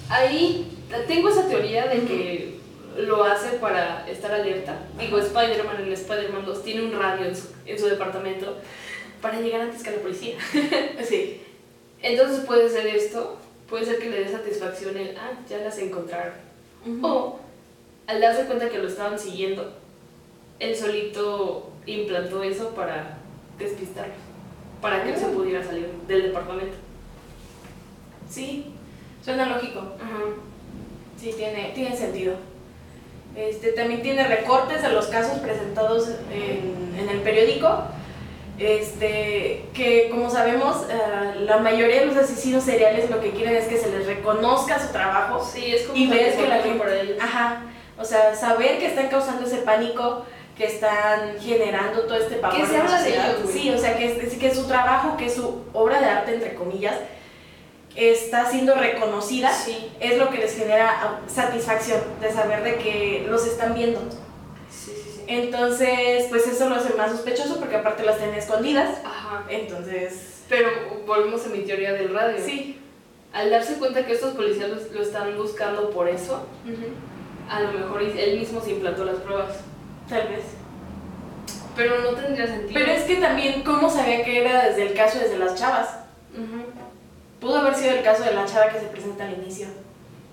Ahí tengo esa teoría de que lo hace para estar alerta. Digo, Spider-Man en Spider-Man 2 tiene un radio en su, en su departamento para llegar antes que la policía. Sí. Entonces puede ser esto, puede ser que le dé satisfacción el, ah, ya las encontraron. O al darse cuenta que lo estaban siguiendo, él solito implantó eso para despistarlos, para que él se Mm. pudiera salir del departamento. Sí, suena lógico. Sí, tiene, tiene sentido. Este, también tiene recortes de los casos presentados en, en el periódico. Este, que como sabemos, eh, la mayoría de los asesinos seriales lo que quieren es que se les reconozca su trabajo Sí, es como y ves que la gente, para ellos. ajá, o sea, saber que están causando ese pánico, que están generando todo este pavor Que se habla de ellos. Sí, o sea, que es, que es su trabajo, que es su obra de arte entre comillas, está siendo reconocida, Sí. es lo que les genera satisfacción de saber de que los están viendo. Sí, sí, sí. Entonces, pues eso lo hace más sospechoso porque aparte las tienen escondidas. Ajá. Entonces, Pero volvemos a mi teoría del radio. sí. Al darse cuenta que estos policías lo, lo están buscando por eso, a lo mejor él mismo se implantó las pruebas. Tal vez. Pero no tendría sentido. Pero es que también, ¿cómo sabía que era desde el caso desde las chavas? Pudo haber sido el caso de la chava que se presenta al inicio,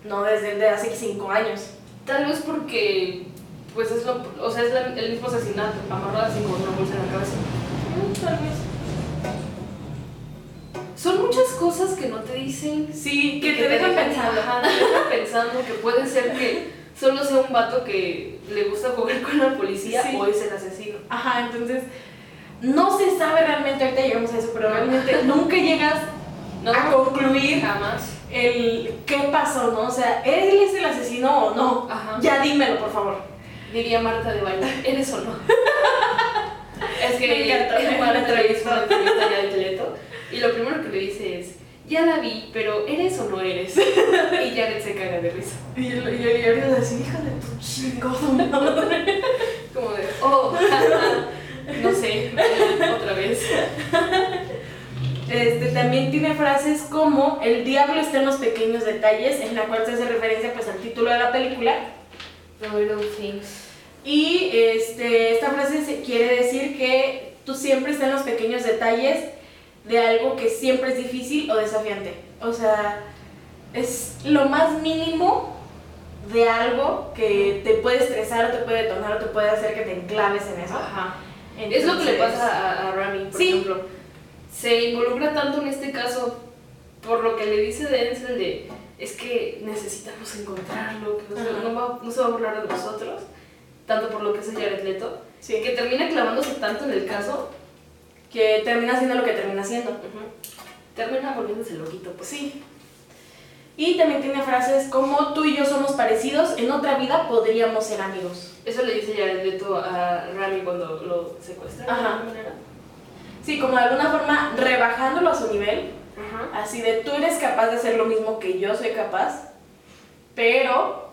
no desde de hace cinco años. Tal vez porque, pues es lo, o sea, es la- el mismo asesinato, amarrado así con una bolsa en la cabeza. tal vez. Son muchas cosas que no te dicen. Sí, que, te, dejan pensando. Ajá, te dejan pensando que puede ser que solo sea un vato que le gusta jugar con la policía Sí. o es el asesino. Ajá, entonces no se sabe realmente, ahorita llegamos a eso, pero realmente nunca llegas No, a concluir jamás. el qué pasó, ¿no? O sea, ¿él es el asesino o no? Ajá. Ya dímelo, por favor. Diría Marta de Baile, ¿eres o no? es que Me encantó, en me una entrevista, ya de Teleto, y lo primero que le dice es, ya la vi, pero ¿eres o no eres? y Jared se caga de risa. Y yo, yo, yo así, hija de tu chingado madre. Como de, oh, no sé, otra vez. Este, también tiene frases como el diablo está en los pequeños detalles, en la cual se hace referencia pues al título de la película. Things. Y este, esta frase se- quiere decir que tú siempre estás en los pequeños detalles de algo que siempre es difícil o desafiante. O sea, es lo más mínimo de algo que te puede estresar o te puede detonar o te puede hacer que te enclaves en eso. Ajá. Es lo que le Entonces, pasa a, a Rami, por Sí. ejemplo. Se involucra tanto en este caso por lo que le dice Denzel de es que necesitamos encontrarlo, que no se, no va- no se va a burlar de nosotros, tanto por lo que hace Jared Leto, Sí, que termina clavándose tanto en el caso, que termina siendo lo que termina siendo. termina volviéndose loquito, pues. Sí. Y también tiene frases como tú y yo somos parecidos, en otra vida podríamos ser amigos. Eso le dice Jared Leto a Rami cuando lo secuestra. de Ajá. alguna manera. Sí, como de alguna forma rebajándolo a su nivel, Ajá. así de tú eres capaz de hacer lo mismo que yo soy capaz, pero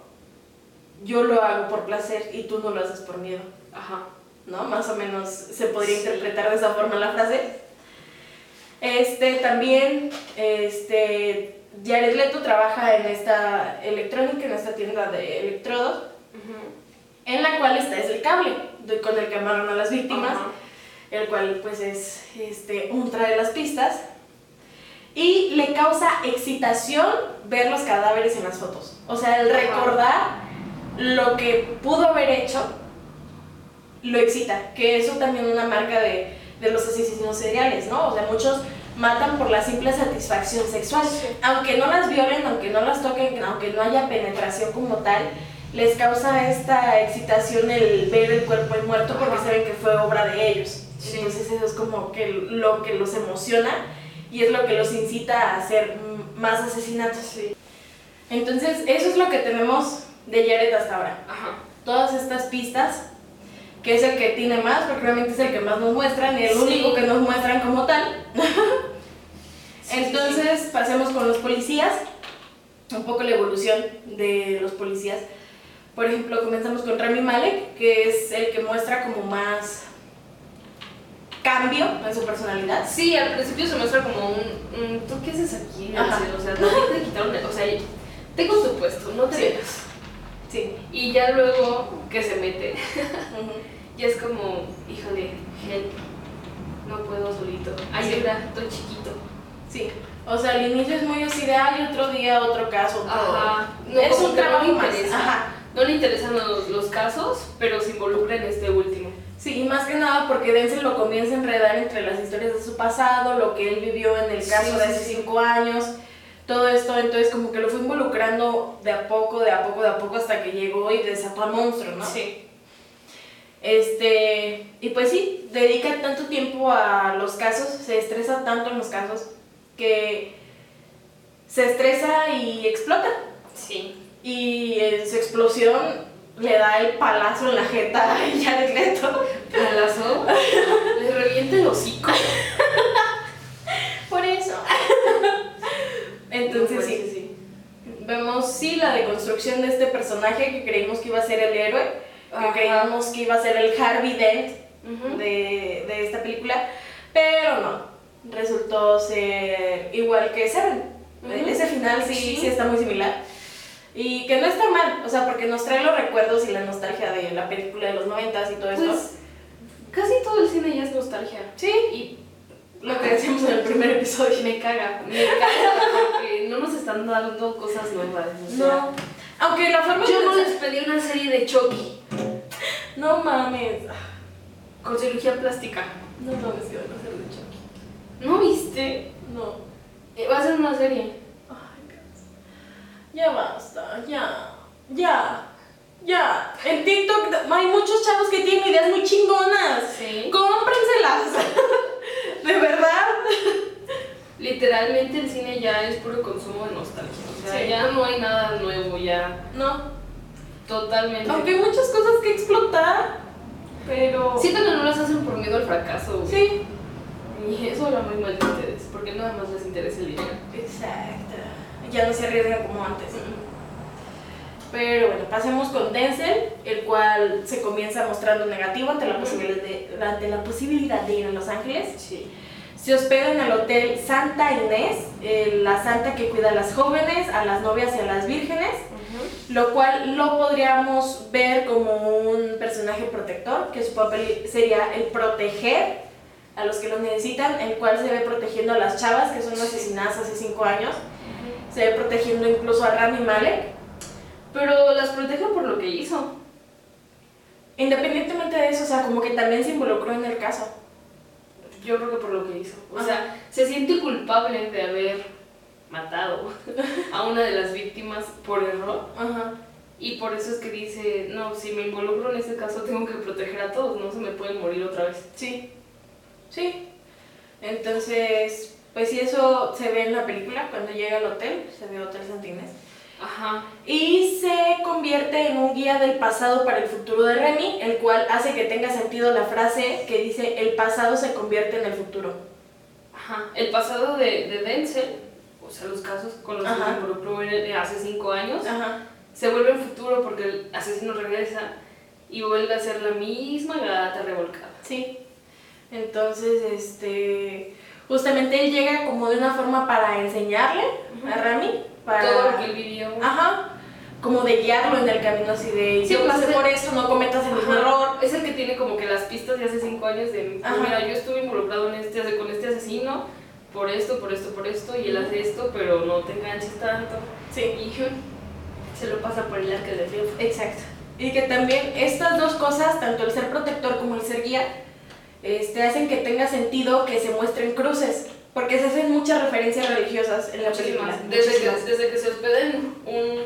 yo lo hago por placer y tú no lo haces por miedo, Ajá. ¿no? Más o menos se podría Sí. interpretar de esa forma la frase. Este también, este, Jared Leto trabaja en esta electrónica, en esta tienda de electrodos, en la cual está es el cable con el que amarran a las víctimas. El cual pues es este, un trae las pistas, y le causa excitación ver los cadáveres en las fotos. O sea, el recordar lo que pudo haber hecho, lo excita, que eso también es una marca de, de los asesinos seriales, ¿no? O sea, muchos matan por la simple satisfacción sexual. Sí. Aunque no las violen, aunque no las toquen, aunque no haya penetración como tal, les causa esta excitación el ver el cuerpo muerto porque saben que fue obra de ellos. Sí. Entonces eso es como que lo que los emociona y es lo que los incita a hacer más asesinatos. Sí. Entonces eso es lo que tenemos de Jared hasta ahora. Ajá. Todas estas pistas, que es el que tiene más, porque realmente es el que más nos muestran y el Sí. único que nos muestran como tal. Entonces pasemos con los policías, un poco la evolución de los policías. Por ejemplo, comenzamos con Rami Malek, que es el que muestra como más cambio en su personalidad. Sí, al principio se muestra como un, ¿tú qué haces aquí? Ajá. O sea, ti te quitaron, o sea, tengo tu puesto, no te Sí. Sí. Y ya luego que se mete, Ujú. ya es como, híjole, help, no puedo solito. Ayuda, estoy chiquito. Sí. O sea, al inicio es muy así de, ay, otro día, otro caso, otro... Ajá. No, es un no trabajo le interesa. Ajá. No le interesan los, los casos, pero se involucra en este último. Sí, y más que nada porque Denzel lo comienza a enredar entre las historias de su pasado, lo que él vivió en el Sí, caso de hace sí. cinco años, todo esto, entonces como que lo fue involucrando de a poco, de a poco, de a poco hasta que llegó y desató al monstruo, ¿no? Sí. Este, y pues sí, dedica tanto tiempo a los casos, se estresa tanto en los casos que se estresa y explota. Sí. Y en su explosión le da el palazo en la jeta a Jared Leto. Palazo, le revienta el hocico. Por eso. sí, la deconstrucción de este personaje que creímos que iba a ser el héroe, que Ajá. creíamos que iba a ser el Harvey Dent de, de esta película, pero no, resultó ser igual que Seven. Ese final sí, Sí. sí está muy similar. Y que no está mal, o sea, porque nos trae los recuerdos y la nostalgia de la película de los noventas y todo esto. Pues casi todo el cine ya es nostalgia. sí, Y lo que decíamos en el primer episodio. me caga, me caga porque no nos están dando cosas nuevas. o sea, No, aunque la forma Yo no les pedí una serie de Chucky No mames. con cirugía plástica. No mames que van a hacer de Chucky. ¿No viste? No. Eh, Va a ser una serie. Ya basta, ya. Ya. Ya. En TikTok hay muchos chavos que tienen ideas muy chingonas. Sí. Cómprenselas. De verdad. Literalmente el cine ya es puro consumo de nostalgia. O sea, Sí. ya no hay nada nuevo, ya No. totalmente. Aunque hay muchas cosas que explotar. Pero. Siento que no las hacen por miedo al fracaso. Sí. Y eso habla muy mal de ustedes, porque nada más les interesa el dinero. Exacto. Ya no se arriesgan como antes. Pero bueno, pasemos con Denzel, el cual se comienza mostrando negativo ante la, posibilidad de, ante la posibilidad de ir a Los Ángeles. Sí. Se hospeda en el hotel Santa Inés, eh, la santa que cuida a las jóvenes, a las novias y a las vírgenes, lo cual lo podríamos ver como un personaje protector, que su papel sería el proteger a los que lo necesitan, el cual se ve protegiendo a las chavas que son asesinadas hace 5 años, se ve protegiendo incluso a Rami Malek, Pero las protege por lo que hizo. independientemente de eso, o sea, como que también se involucró en el caso. Yo creo que por lo que hizo. O Ajá. sea, se siente culpable de haber matado a una de las víctimas por error. Ajá. Y por eso es que dice, no, si me involucro en ese caso tengo que proteger a todos, no se me pueden morir otra vez. Sí, sí. Entonces, pues sí, eso se ve en la película, cuando llega al hotel, se ve Hotel Santines. Ajá. Y se convierte en un guía del pasado para el futuro de Remy, el cual hace que tenga sentido la frase que dice, el pasado se convierte en el futuro. Ajá. El pasado de, de Denzel, o sea, los casos con los que se involucró hace cinco años, Ajá. se vuelve en futuro porque el asesino regresa y vuelve a ser la misma gata revolcada. Sí. Entonces, este, justamente él llega como de una forma para enseñarle a. Remy, para... Todo lo que él vivió. Ajá. Como de guiarlo en el camino así de, Sí, yo pues, pasé es- por esto, no cometas el mismo error. Es el que tiene como que las pistas de hace cinco años de, pues, Ajá. mira, yo estuve involucrado en este, con este asesino por esto, por esto, por esto, y él hace esto, pero no te enganches tanto. Sí. Y se lo pasa por el arca de triunfo. Exacto. Y que también estas dos cosas, tanto el ser protector como el ser guía, este, hacen que tenga sentido que se muestren cruces, porque se hacen muchas referencias religiosas en la película. Muchísimas. Desde que, desde que se hospeda en un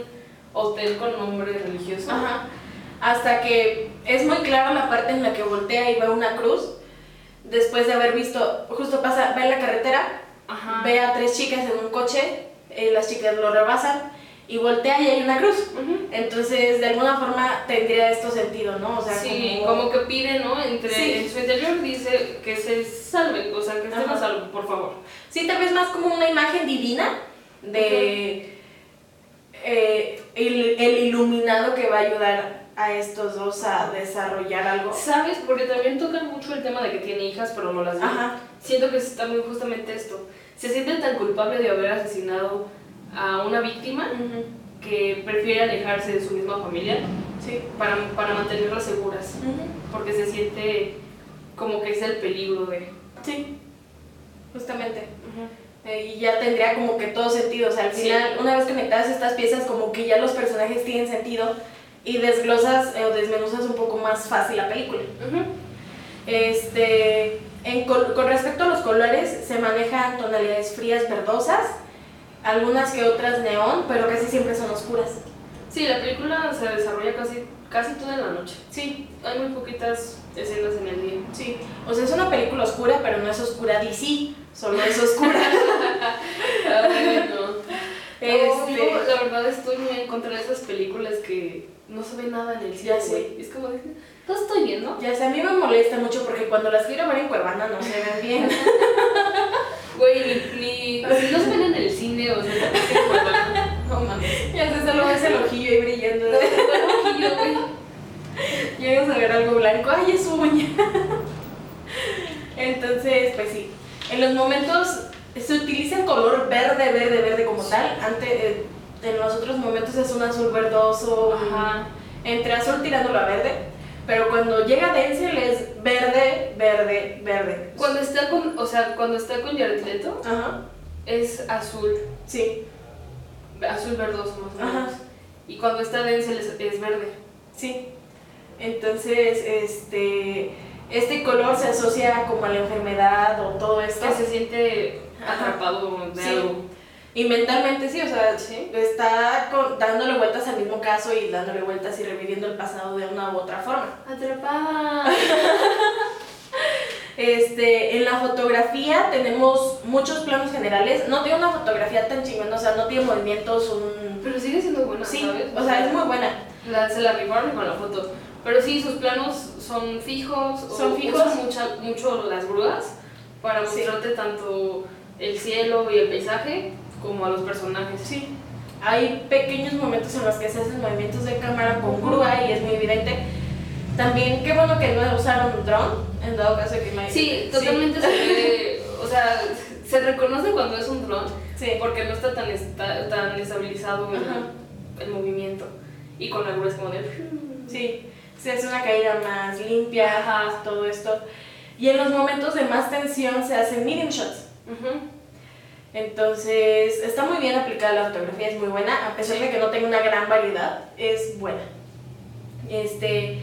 hotel con nombre religioso. Ajá. Hasta que es muy claro la parte en la que voltea y ve una cruz, después de haber visto, justo pasa, va en la carretera, Ajá. ve a tres chicas en un coche, eh, las chicas lo rebasan y voltea y hay una cruz. Entonces, de alguna forma tendría esto sentido, ¿no? O sea, sí, como... que pide, ¿no? Entre, Sí. En su interior dice que se salven, o sea, que estén a salvo, por favor. Sí, tal vez más como una imagen divina de eh, el, el iluminado que va a ayudar a estos dos a desarrollar algo. ¿Sabes? Porque también tocan mucho el tema de que tiene hijas, pero no las ve. Ajá. Siento que es también justamente esto. Se sienten tan culpables de haber asesinado a una víctima Ujú. que prefiere alejarse de su misma familia Sí. para, para mantenerlas seguras. Ujú. Porque se siente como que es el peligro de... Sí. Justamente. Eh, y ya tendría como que todo sentido. O sea, al Sí. final, una vez conectadas estas piezas, como que ya los personajes tienen sentido y desglosas eh, o desmenuzas un poco más fácil la película. Este, en col- con respecto a los colores, se manejan tonalidades frías verdosas, algunas que otras neón, pero casi siempre son oscuras. Sí, la película se desarrolla casi, casi toda la noche. Sí, Hay muy poquitas escenas en el día. sí. O sea, es una película oscura, pero no es oscura DC, solo es oscura. Ay, no. Este- No, yo, la verdad estoy muy en contra de esas películas que no se ve nada en el cine, güey. Es como, de, no estoy viendo. ya sé, a mí me molesta mucho porque cuando las quiero ver en Cuevana no se ven bien. Güey, ni, ni, si no se ven en el cine, o sea, no sé, cuando- No mames. Ya se solo ves el ojillo ahí brillando. No, ojillo, güey. Llegas a ver algo blanco, ¡ay, es uña! Entonces, pues sí. En los momentos se utiliza el color verde, verde, verde como tal. Antes, eh, en los otros momentos es un azul verdoso, Ajá. entre azul tirándolo a verde. Pero cuando llega Denzel es verde, verde, verde. Cuando está con, o sea, cuando está con Jared Leto Ajá, es azul, sí, azul verdoso más o Ajá. menos. Y cuando está Denzel es, es verde. sí. Entonces, este, este color se asocia como a la enfermedad o todo esto. Que se siente Ajá. atrapado de Sí. algo. Y mentalmente sí, o sea, Sí. está con- dándole vueltas al mismo caso y dándole vueltas y reviviendo el pasado de una u otra forma. Atrapada. Este, en la fotografía tenemos muchos planos generales. No tiene una fotografía tan chingona, o sea, no tiene movimientos, un... Pero sigue siendo buena, Sí, ¿sabes? o sea, es muy buena. La, se la rifaron con la foto. Pero sí, sus planos son fijos. o Son fijos. usan mucha- mucho las grúas para Sí. mostrarte tanto el cielo y el paisaje como a los personajes. Sí. Hay pequeños momentos en los que se hacen movimientos de cámara con grúa y es muy evidente. También, qué bueno que no usaron un dron, en dado caso que me... Sí, totalmente se ve. O sea, se reconoce cuando es un dron Sí. porque no está tan, esta- tan estabilizado el, el movimiento. Y con la grúa es como de. Sí, se hace una caída más limpia, Ajá. todo esto. Y en los momentos de más tensión se hacen medium shots. Ujú. Entonces, está muy bien aplicada la fotografía, es muy buena, a pesar de que no tenga una gran variedad, es buena. Este,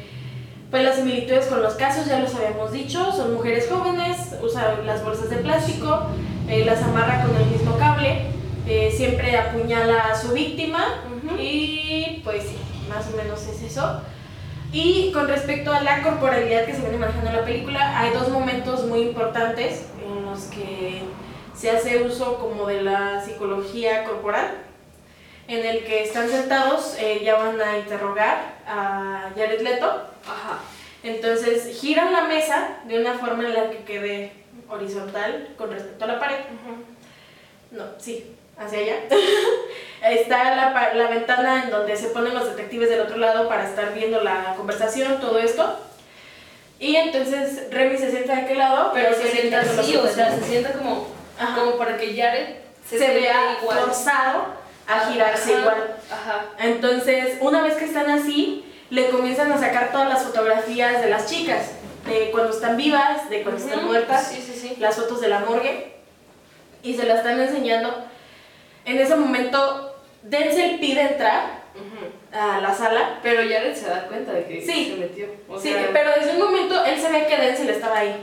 pues las similitudes con los casos ya los habíamos dicho, son mujeres jóvenes, usan las bolsas de plástico, eh, las amarra con el mismo cable, eh, siempre apuñala a su víctima y pues sí, más o menos es eso. Y con respecto a la corporalidad que se viene manejando en la película, hay dos momentos muy importantes en los que se hace uso como de la psicología corporal, en el que están sentados, eh, ya van a interrogar a Jared Leto, Ajá. entonces giran la mesa de una forma en la que quede horizontal con respecto a la pared. No, sí, hacia allá. Está la, la ventana en donde se ponen los detectives del otro lado para estar viendo la conversación, todo esto. Y entonces Remy se sienta de aquel lado, Pero se Jared sienta así, o sea, se sienta como, Ajá. como para que Jared se, vea forzado a girarse Ajá, igual. Ajá. Entonces, una vez que están así, le comienzan a sacar todas las fotografías de las chicas, de cuando están vivas, de cuando están muertas, Sí, sí, sí. las fotos de la morgue, y se las están enseñando. En ese momento, Denzel pide entrar a la sala. Pero Jared se da cuenta de que Sí. se metió. O Sí, sea, pero desde un momento él se ve que Denzel estaba ahí.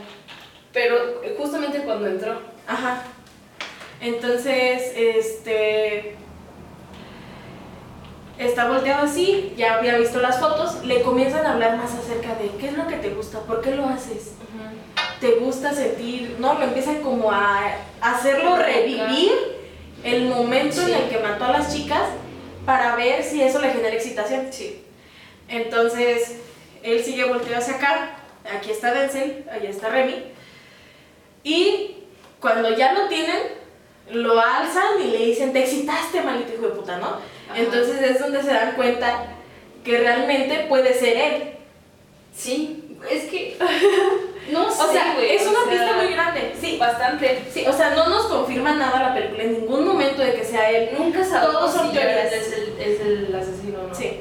pero justamente cuando entró. Ajá. Entonces, este. Está volteado así, ya había visto las fotos, le comienzan a hablar más acerca de qué es lo que te gusta, por qué lo haces, te gusta sentir, ¿no? Lo empiezan como a hacerlo revivir el momento Sí. en el que mató a las chicas para ver si eso le genera excitación. Sí. Entonces, él sigue volteado hacia acá, aquí está Denzel, allá está Remy, y cuando ya lo tienen, lo alzan y le dicen, te excitaste, maldito hijo de puta, ¿no? Ajá. Entonces es donde se dan cuenta que realmente puede ser él. Sí, es que. No O sé, sea, güey, es o una sea, pista muy grande, sí. Bastante. Sí, o sea, no nos confirma nada la película en ningún momento de que sea él. Nunca sabemos Todos son si teorías. es el, es el asesino, ¿no? Sí.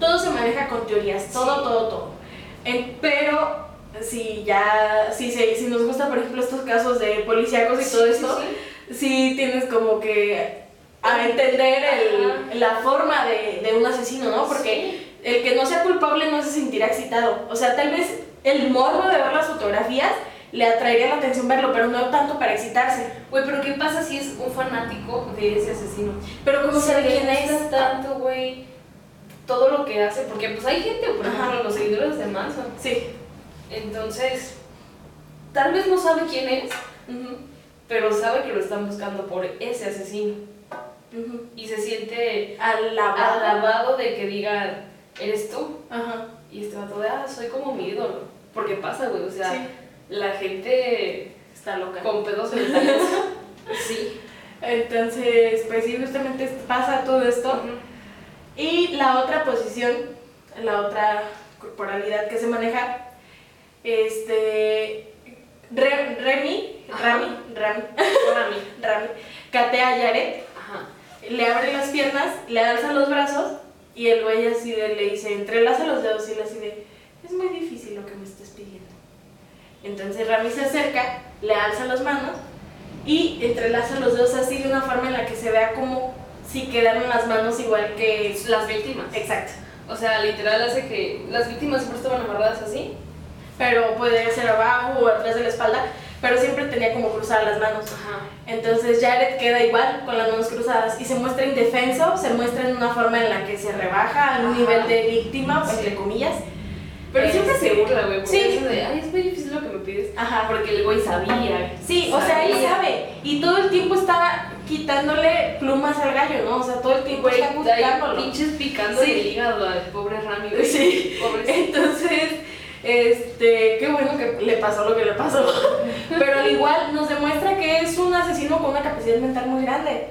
Todo se maneja con teorías, todo, Sí. todo, todo. Pero si ya, si, se, si nos gusta, por ejemplo, estos casos de policíacos y Sí, todo esto, sí. sí tienes como que a entender el- la forma de, de un asesino, ¿no? Porque el que no sea culpable no se sentirá excitado. O sea, tal vez el morbo de ver las fotografías le atraería la atención verlo, pero no tanto para excitarse. Güey, pero ¿qué pasa si es un fanático de ese asesino? Pero como Se sabe le quién es, tanto, güey, todo lo que hace, porque pues hay gente, por Ajá. ejemplo, los seguidores de Manson. Sí. Entonces, tal vez no sabe quién es, pero sabe que lo están buscando por ese asesino. Y se siente Alabado. alabado de que digan, eres tú. Ajá. Y este vato de, ah, soy como mi ídolo. Porque pasa, güey, o sea, Sí. la gente Está loca. con pedos mentales. sí. Entonces, pues sí, justamente pasa todo esto. Ujú. Y la otra posición, la otra corporalidad que se maneja, este. Re- Remy, Ajá. Rami, Rami, Rami. Rami, catea a Jared, Ajá. le abre las piernas, le alza los brazos y el güey así de, le dice, entrelaza los dedos y le así de, es muy difícil lo que me estás pidiendo. Entonces Rami se acerca, le alza las manos y entrelaza los dedos así de una forma en la que se vea como si quedaran las manos igual que... Las víctimas. Exacto. O sea, literal hace que las víctimas siempre estaban amarradas así. Pero puede ser abajo o atrás de la espalda, pero siempre tenía como cruzadas las manos. Ajá. Entonces Jared queda igual con las manos cruzadas y se muestra indefenso, se muestra en una forma en la que se rebaja a un Ajá. nivel de víctima, Sí. entre comillas. Pero siempre se burla, güey. Porque sí. eso de, ay, es muy difícil lo que me pides. Ajá. Porque el güey sabía. Sí, o sea, él Sabía. sabe. Y todo el tiempo está quitándole plumas al gallo, ¿no? O sea, todo el tiempo Güey, está buscándolo. pinches picando Sí. el hígado al pobre Rami, güey. Sí. Entonces, este, qué bueno que le pasó lo que le pasó. Pero al igual nos demuestra que es un asesino con una capacidad mental muy grande.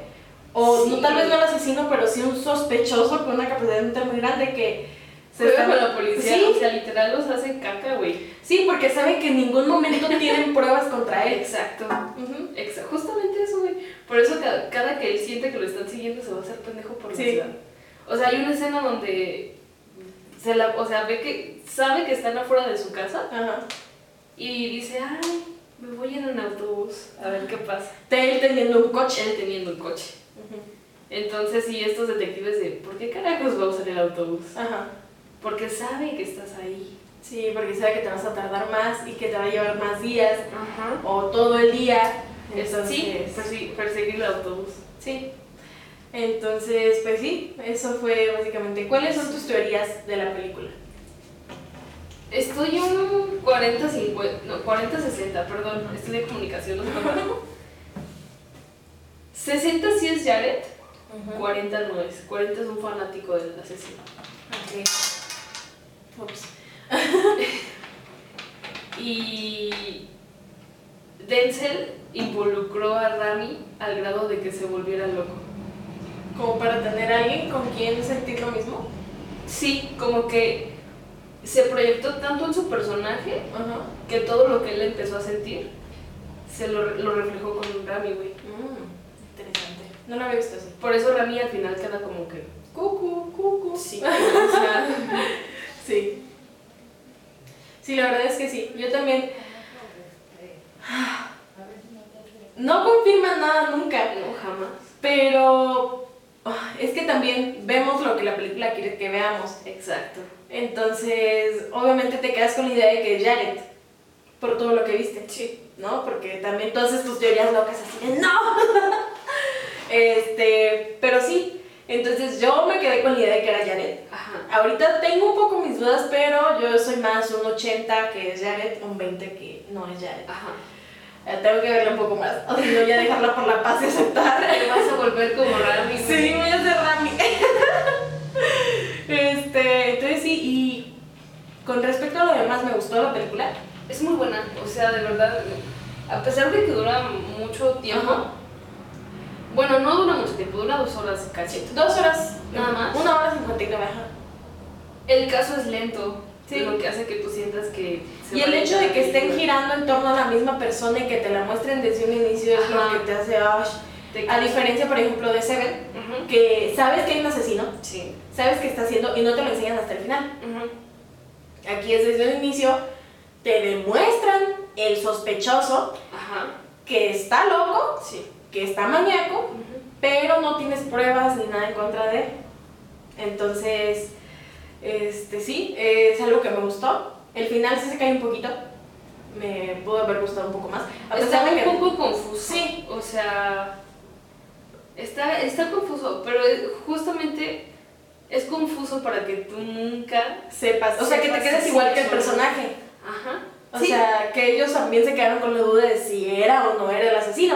O Sí. no, tal vez no el asesino, pero sí un sospechoso con una capacidad mental muy grande que Juega está- con la policía. Sí, O sea, literal los hace caca, güey. sí, porque sabe que en ningún momento tienen pruebas contra él. Exacto. Ujú. Exa- justamente eso, güey. Por eso cada, cada que él siente que lo están siguiendo se va a hacer pendejo por la Sí. ciudad. O sea, hay una escena donde se la, o sea, ve que sabe que están afuera de su casa Ajá. y dice, ay, me voy en un autobús a ver qué pasa. Él teniendo un coche. Él teniendo un coche. Entonces, sí, estos detectives de, ¿por qué carajos va a usar el autobús? Ajá. Porque sabe que estás ahí. Sí, porque sabe que te vas a tardar más y que te va a llevar más días Ajá. o todo el día. Entonces, sí, perseguir el autobús. sí. Entonces, pues sí, eso fue básicamente. ¿Cuáles son tus teorías de la película? Estoy un 40-50, no, 40-60, perdón, estudié comunicación, no sé cuánto. 60 sí es Jared, 40 no es. 40 es un fanático del asesino. Ok. Ups. Y Denzel involucró a Rami al grado de que se volviera loco. Como para tener a alguien con quien sentir lo mismo. Sí, como que se proyectó tanto en su personaje Ajá. que todo lo que él empezó a sentir se lo, lo reflejó con Rami, güey. Mm, interesante. No lo había visto así. Por eso Rami al final queda como que. Cucu, cucu. Sí, o sea, Sí. Sí, la verdad es que sí. Yo también. No confirma nada nunca, no, jamás. pero es que también vemos lo que la película quiere que veamos. Exacto. Entonces, obviamente te quedas con la idea de que es Jared, por todo lo que viste. Sí. ¿no? Porque también todas tus teorías locas así de ¡No! este, pero sí. Entonces yo me quedé con la idea de que era Jared. Ajá. Ahorita tengo un poco mis dudas, pero yo soy más un 80 que es Jared, un 20 que no es Jared. Ajá. Eh, tengo que verla un poco más, o si no ya dejarla por la paz y aceptar. Te vas a volver como Rami. Sí, voy a hacer Rami. este, entonces sí, y con respecto a lo demás, me gustó la película. Es muy buena. O sea, de verdad. A pesar de que dura mucho tiempo. Ajá. Bueno, no dura mucho tiempo, dura dos horas casi. Dos horas, Nada más. Una hora cincuenta y nueve. El caso es lento. Sí. Lo que hace que tú sientas que. se Y el hecho de que estén girando en torno a la misma persona y que te la muestren desde un inicio es Ajá. lo que te hace A diferencia, por ejemplo, de Seven, que sabes que hay un asesino, Sí. sabes que está haciendo y no te lo enseñan hasta el final. Aquí es desde el inicio, te demuestran el sospechoso Ajá. que está loco, Sí. que está maníaco, pero no tienes pruebas ni nada en contra de él. Entonces, este sí, es algo que me gustó. El final sí se cae un poquito. Me pudo haber gustado un poco más. A pesar Está de que- un poco confuso. Sí. O sea, está, está confuso, pero justamente es confuso para que tú nunca... sepas, o sea, que te quedes igual que el personaje. Ajá. O Sí. sea, que ellos también se quedaron con la duda de si era o no era el asesino.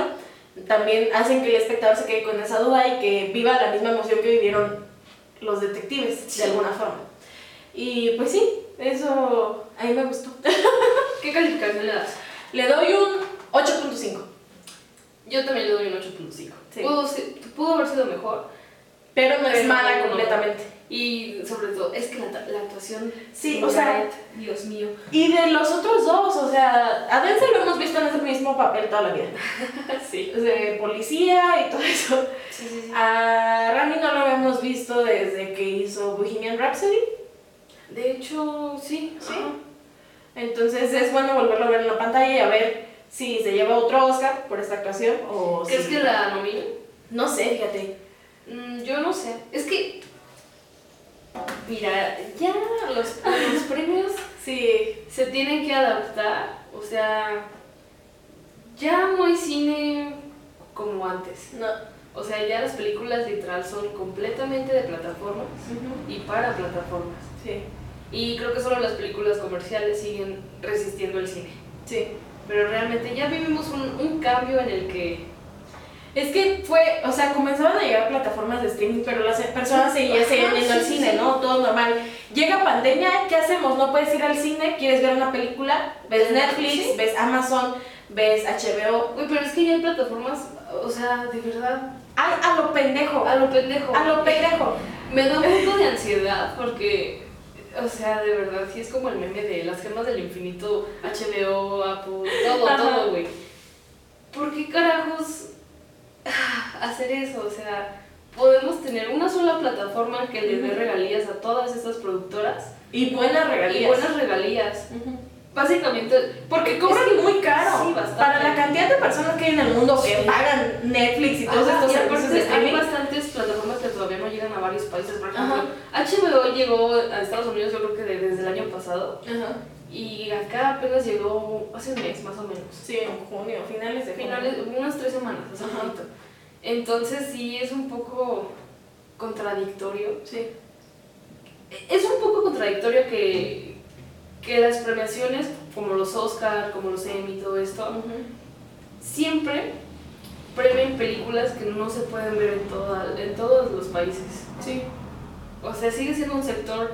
También hacen que el espectador se quede con esa duda y que viva la misma emoción que vivieron los detectives, Sí. de alguna forma. Y pues sí, eso a mí me gustó. ¿Qué calificación le das? Le doy un 8.5. Yo también le doy un 8.5. Sí. Pudo, pudo haber sido mejor. Pero no es mala completamente. Y sobre todo, es que la, la actuación. Sí, o sea- Dios mío. Y de los otros dos, o sea, a Denzel lo hemos visto en ese mismo papel toda la vida. sí. De policía y todo eso. Sí, sí, sí. A Rami no lo habíamos visto desde que hizo Bohemian Rhapsody. De hecho, sí. Sí. ajá. Entonces es bueno volverlo a ver en la pantalla y a ver si se lleva otro Oscar por esta actuación o ¿Crees si- que la nominen? No sé, fíjate. Mm, yo no sé. Es que. Mira, ya los, los premios Sí. se tienen que adaptar. O sea, ya no hay cine como antes. No. O sea, ya las películas literal son completamente de plataformas y para plataformas. Sí. Y creo que solo las películas comerciales siguen resistiendo el cine. Sí. Pero realmente ya vivimos un, un cambio en el que... Es que fue, o sea, comenzaban a llegar plataformas de streaming, pero las personas seguían, yendo al cine. ¿no? Todo normal. Llega pandemia, ¿qué hacemos? No puedes ir al cine, quieres ver una película, ves Netflix, Sí. ves Amazon, ves HBO. Uy, pero es que ya hay plataformas, o sea, de verdad, Ay, a lo pendejo. a lo pendejo. A lo pendejo. Me da un poco de ansiedad porque, o sea, de verdad, sí es como el meme de las gemas del infinito, HBO, Apple, todo, Ajá. todo, güey. ¿Por qué carajos ah, hacer eso? O sea, podemos tener una sola plataforma que le dé regalías a todas estas productoras Y buenas regalías. y buenas regalías. Ujú. Básicamente, Porque cobran Es que- muy caro. sí, bastante. Para la cantidad de personas que hay en el mundo que Sí. pagan Netflix y todos Ajá, estos y servicios hay bastantes plataformas que todavía no llegan a varios países. Por ejemplo, Ajá. HBO llegó a Estados Unidos yo creo que de- desde el año pasado Ajá. y acá apenas llegó hace un mes más o menos. Sí, en junio, finales de junio. Finales, unas tres semanas, hace poquito. Entonces sí es un poco contradictorio. Sí. Es un poco contradictorio que, que las premiaciones como los Oscar, como los Emmy todo esto, Ujú. siempre premien películas que no se pueden ver en, toda, en todos los países. Sí. O sea, sigue siendo un sector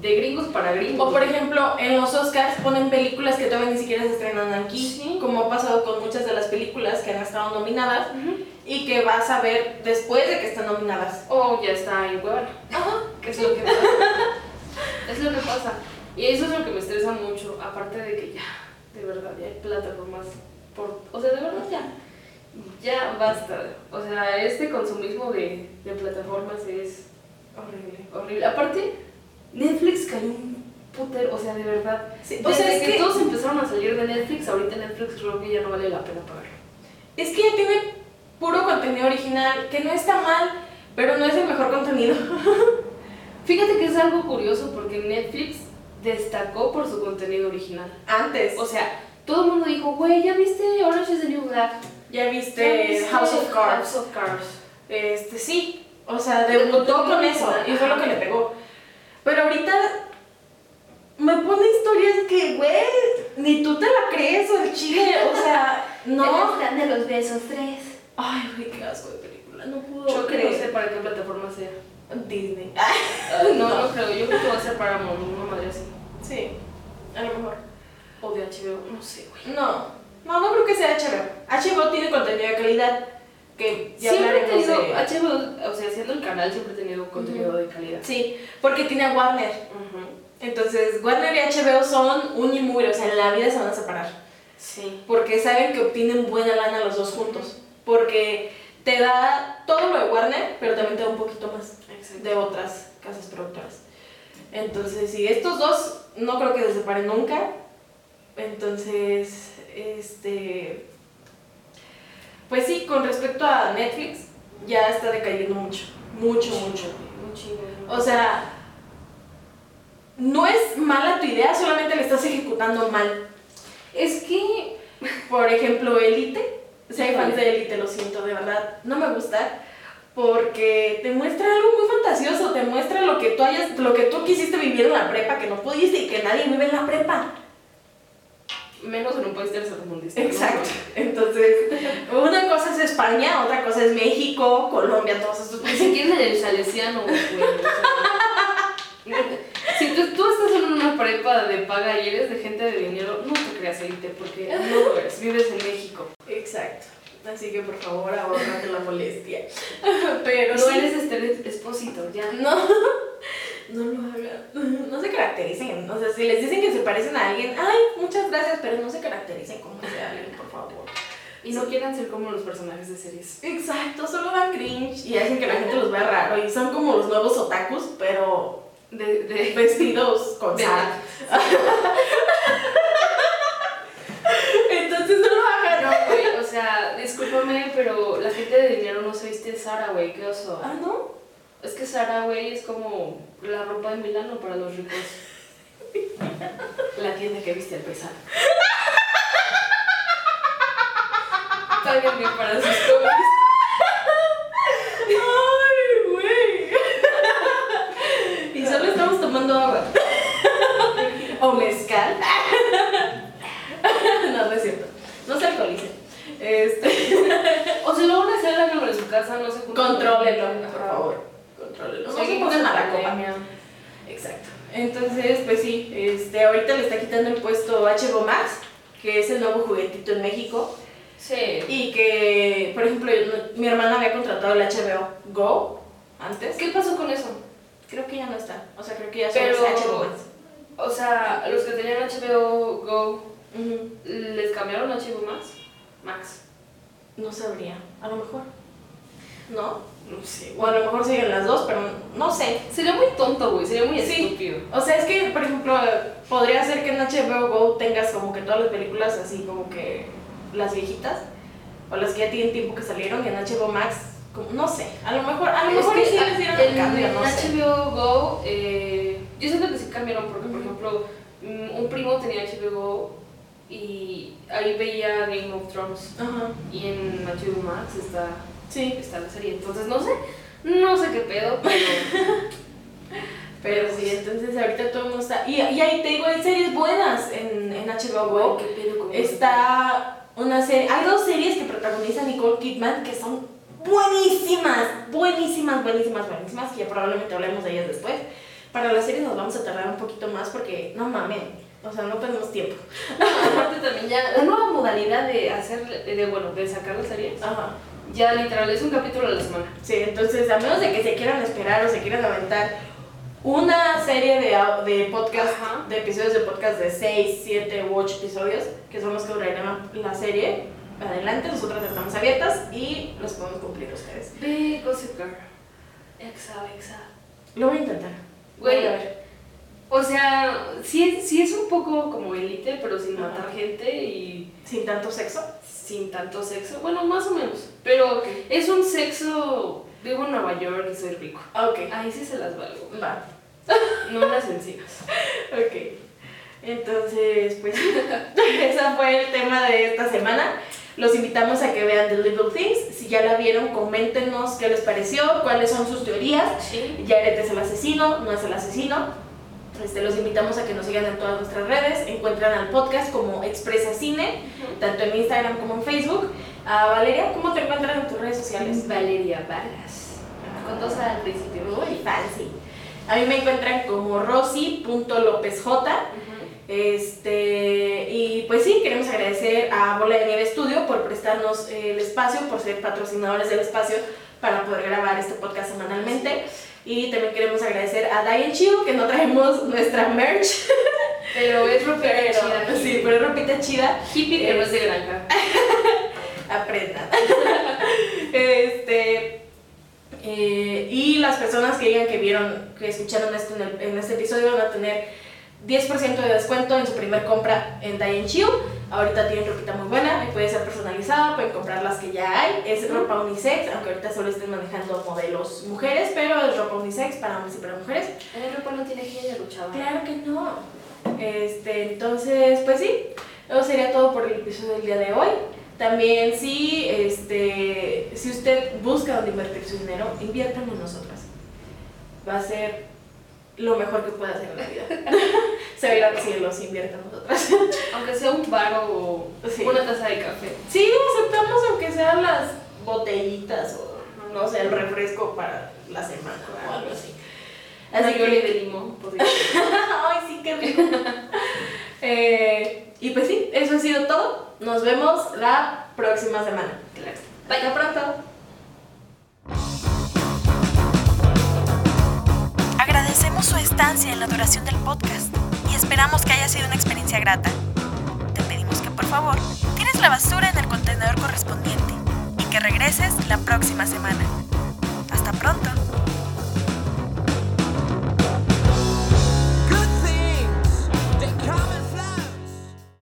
de gringos para gringos. O por ejemplo, en los Oscars ponen películas que todavía ni siquiera se estrenan aquí, Sí. como ha pasado con muchas de las películas que han estado nominadas Ujú. y que vas a ver después de que están nominadas. O ya está en Cuevana. Ajá. ¿Qué es lo que pasa? es lo que pasa. Y eso es lo que me estresa mucho, aparte de que ya, de verdad, ya hay plataformas por... O sea, de verdad ya, ya basta. O sea, este consumismo de, de plataformas es Horrible. horrible. Aparte, Netflix cayó un putero, o sea, de verdad. Sí, O sea, es que, que- todos empezaron a salir de Netflix, ahorita Netflix creo que ya no vale la pena pagar. Es que ya tiene puro contenido original, que no está mal, pero no es el mejor contenido. Fíjate que es algo curioso porque Netflix destacó por su contenido original. Antes. O sea, todo el mundo dijo, güey, ¿ya viste Orange is the New Black? ya ¿Ya viste House of Cards. House of Cards. Este, sí. O sea, De debutó con eso y fue lo que le pegó. Pero ahorita me pone historias que, güey, ni tú te la crees o el chile, o sea, no. de los besos 3. Ay, güey, qué asco de película, no puedo Yo que no sé para qué plataforma sea. Disney. no, no, creo, yo creo que va a ser para una madre así. Sí, a lo mejor. O de HBO, no sé, güey. No, no, no creo que sea HBO. HBO tiene contenido de calidad que ya siempre he tenido, de... HBO, o sea, siendo el canal, siempre he tenido contenido de calidad. Sí, porque tiene a Warner. Ujú. Entonces, Warner y HBO son un y mugre, o sea, en la vida se van a separar. Sí. Porque saben que obtienen buena lana los dos juntos. Porque te da todo lo de Warner, pero también te da un poquito más. De otras casas productoras. Entonces, sí, estos dos no creo que se separen nunca. Entonces, este. Pues sí, con respecto a Netflix, ya está decayendo mucho. Mucho, mucho. Chingo. O sea, no es mala tu idea, solamente la estás ejecutando mal. es que Por ejemplo, Elite. Si hay fans de Elite, lo siento, de verdad. No me gusta. Porque te muestra algo muy fantasioso, te muestra lo que tú hayas, lo que tú quisiste vivir en la prepa, que no pudiste y que nadie vive en la prepa. menos en un país tercermundista. ¿no? Exacto. Entonces, una cosa es España, otra cosa es México, Colombia, todos estos Ni países. siquiera el salesiano, güey. si tú, tú estás en una prepa de paga y eres de gente de dinero, no te creas élite porque no lo eres, vives en México. Exacto. Así que por favor, ahorrate la molestia. Pero No sí. eres Esther Espósito, ya. No, no lo hagan. No se caractericen. O sea, si les dicen que se parecen a alguien, ay, muchas gracias, pero no se caractericen como ese alguien, por favor. Y no quieran ser como los personajes de series. Exacto, solo dan cringe y hacen que la gente los vea raro. Y son como los nuevos otakus, pero De, de, vestidos con de- sal. Entonces no lo hagan. No, güey, o sea, discúlpame, pero la gente de dinero no se viste Sara, güey, qué oso. Ah, ¿no? Es que Sara, güey, es como la ropa de Milano para los ricos. La tienda que viste al pesar. Páganme para sus cómics. Ay, güey. Y solo estamos tomando agua. O mezcal. No, no es cierto. No se alcoholicen. Este. O si lo van a hacer, háganlo en su casa, no se junten. Contrólelo, por favor. Contrólelo. No se pongan mala copa. Exacto. Entonces, pues sí, este, ahorita le está quitando el puesto HBO Max, que es el nuevo juguetito en México. Sí. Y que, por ejemplo, mi hermana había contratado el HBO Go antes. ¿Qué pasó con eso? Creo que ya no está. O sea, creo que ya solo es HBO Max. O sea, los que tenían HBO Go. ¿les cambiaron HBO Max? Max. No sabría. A lo mejor. ¿No? No sé, O a lo mejor siguen las dos, pero no sé. Sería muy tonto, güey, sería muy Sí. estúpido. O sea, es que, por ejemplo, podría ser que en HBO Go tengas como que todas las películas así como que las viejitas o las que ya tienen tiempo que salieron y en HBO Max, como- no sé, a lo mejor, a lo Es mejor que sí les dieron en el cambio, no sé. HBO Go, eh, yo siento que sí cambiaron porque, por ejemplo, mm, un primo tenía HBO Go y ahí veía Game of Thrones Ajá, y en HBO Max está, sí, está la serie. Entonces, no sé, no sé qué pedo, pero pero sí, entonces ahorita todo el mundo está... Y, y ahí te digo, hay series buenas en, en HBO Go. ¿qué pedo con Está una serie, hay dos series que protagoniza Nicole Kidman que son buenísimas, buenísimas, buenísimas, buenísimas, que ya probablemente hablemos de ellas después. Para las series nos vamos a tardar un poquito más porque no mames, o sea, no tenemos tiempo. Aparte también ya, la nueva modalidad de hacer, de, bueno, de sacar las series, Ajá. ya literal es un capítulo a la semana. Sí, entonces a menos de que se quieran esperar o se quieran aventar una serie de, de podcast, Ajá. de episodios de podcast de 6, 7 u 8 episodios, que son los que durarían la serie, adelante, nosotras estamos abiertas y los podemos cumplir ustedes. Ve Gossip Girl. Exa, exa. Lo voy a intentar. Voy a ver. O sea, sí, es- sí es un poco como élite, pero sin Ajá. matar gente y Sin tanto sexo. sin tanto sexo. Bueno, más o menos. Pero es un sexo. Vivo en Nueva York y soy rico. Ok. Ahí sí se las valgo. Va. No las encinas. Ok. Entonces, pues ese fue el tema de esta semana. Los invitamos a que vean The Little Things. Si ya la vieron, coméntenos qué les pareció, cuáles son sus teorías. Sí. Jared es el asesino, no es el asesino. Este, los invitamos a que nos sigan en todas nuestras redes. Encuentran al podcast como Expresa Cine, tanto en Instagram como en Facebook. A Valeria, ¿cómo te encuentran en tus redes sociales? Valeria Vargas. Con dos al principio. Muy fancy. A mí me encuentran como rosy.lopezj. Este, y pues sí, queremos agradecer a Bola de Nieve Studio por prestarnos el espacio, por ser patrocinadores del espacio para poder grabar este podcast semanalmente. Y también queremos agradecer a Diane Chiu, que no traemos nuestra merch, Pero es ropita pero, chida. sí, pero es ropita chida. Hippie que no es de granja. aprendan. este, eh, y las personas que digan que vieron, que escucharon esto en, el- en este episodio van a tener 10% de descuento en su primer compra en Diane Chiu. Ahorita tienen ropita muy buena y puede ser personalizada, pueden comprar las que ya hay. Es ropa unisex, aunque ahorita solo estén manejando modelos mujeres, pero es ropa unisex para hombres y para mujeres. El ropa no tiene género, chaval. Claro que no. Este, entonces, pues sí, eso sería todo por el episodio del día de hoy. También sí, este, si usted busca dónde invertir su dinero, inviértalo en nosotras. Va a ser lo mejor que pueda hacer en la vida. Se ir al cielo si nosotras. Aunque sea un bar o Sí. una taza de café. Sí, aceptamos aunque sean las botellitas o, no sé, el refresco para la semana o algo así. Así que de limón. Ay, sí, qué rico. Eh, y pues sí, eso ha sido todo. Nos vemos la próxima semana. Claro. Hasta pronto. Agradecemos su estancia en la duración del podcast y esperamos que haya sido una experiencia grata. Te pedimos que por favor tires la basura en el contenedor correspondiente y que regreses la próxima semana. Hasta pronto.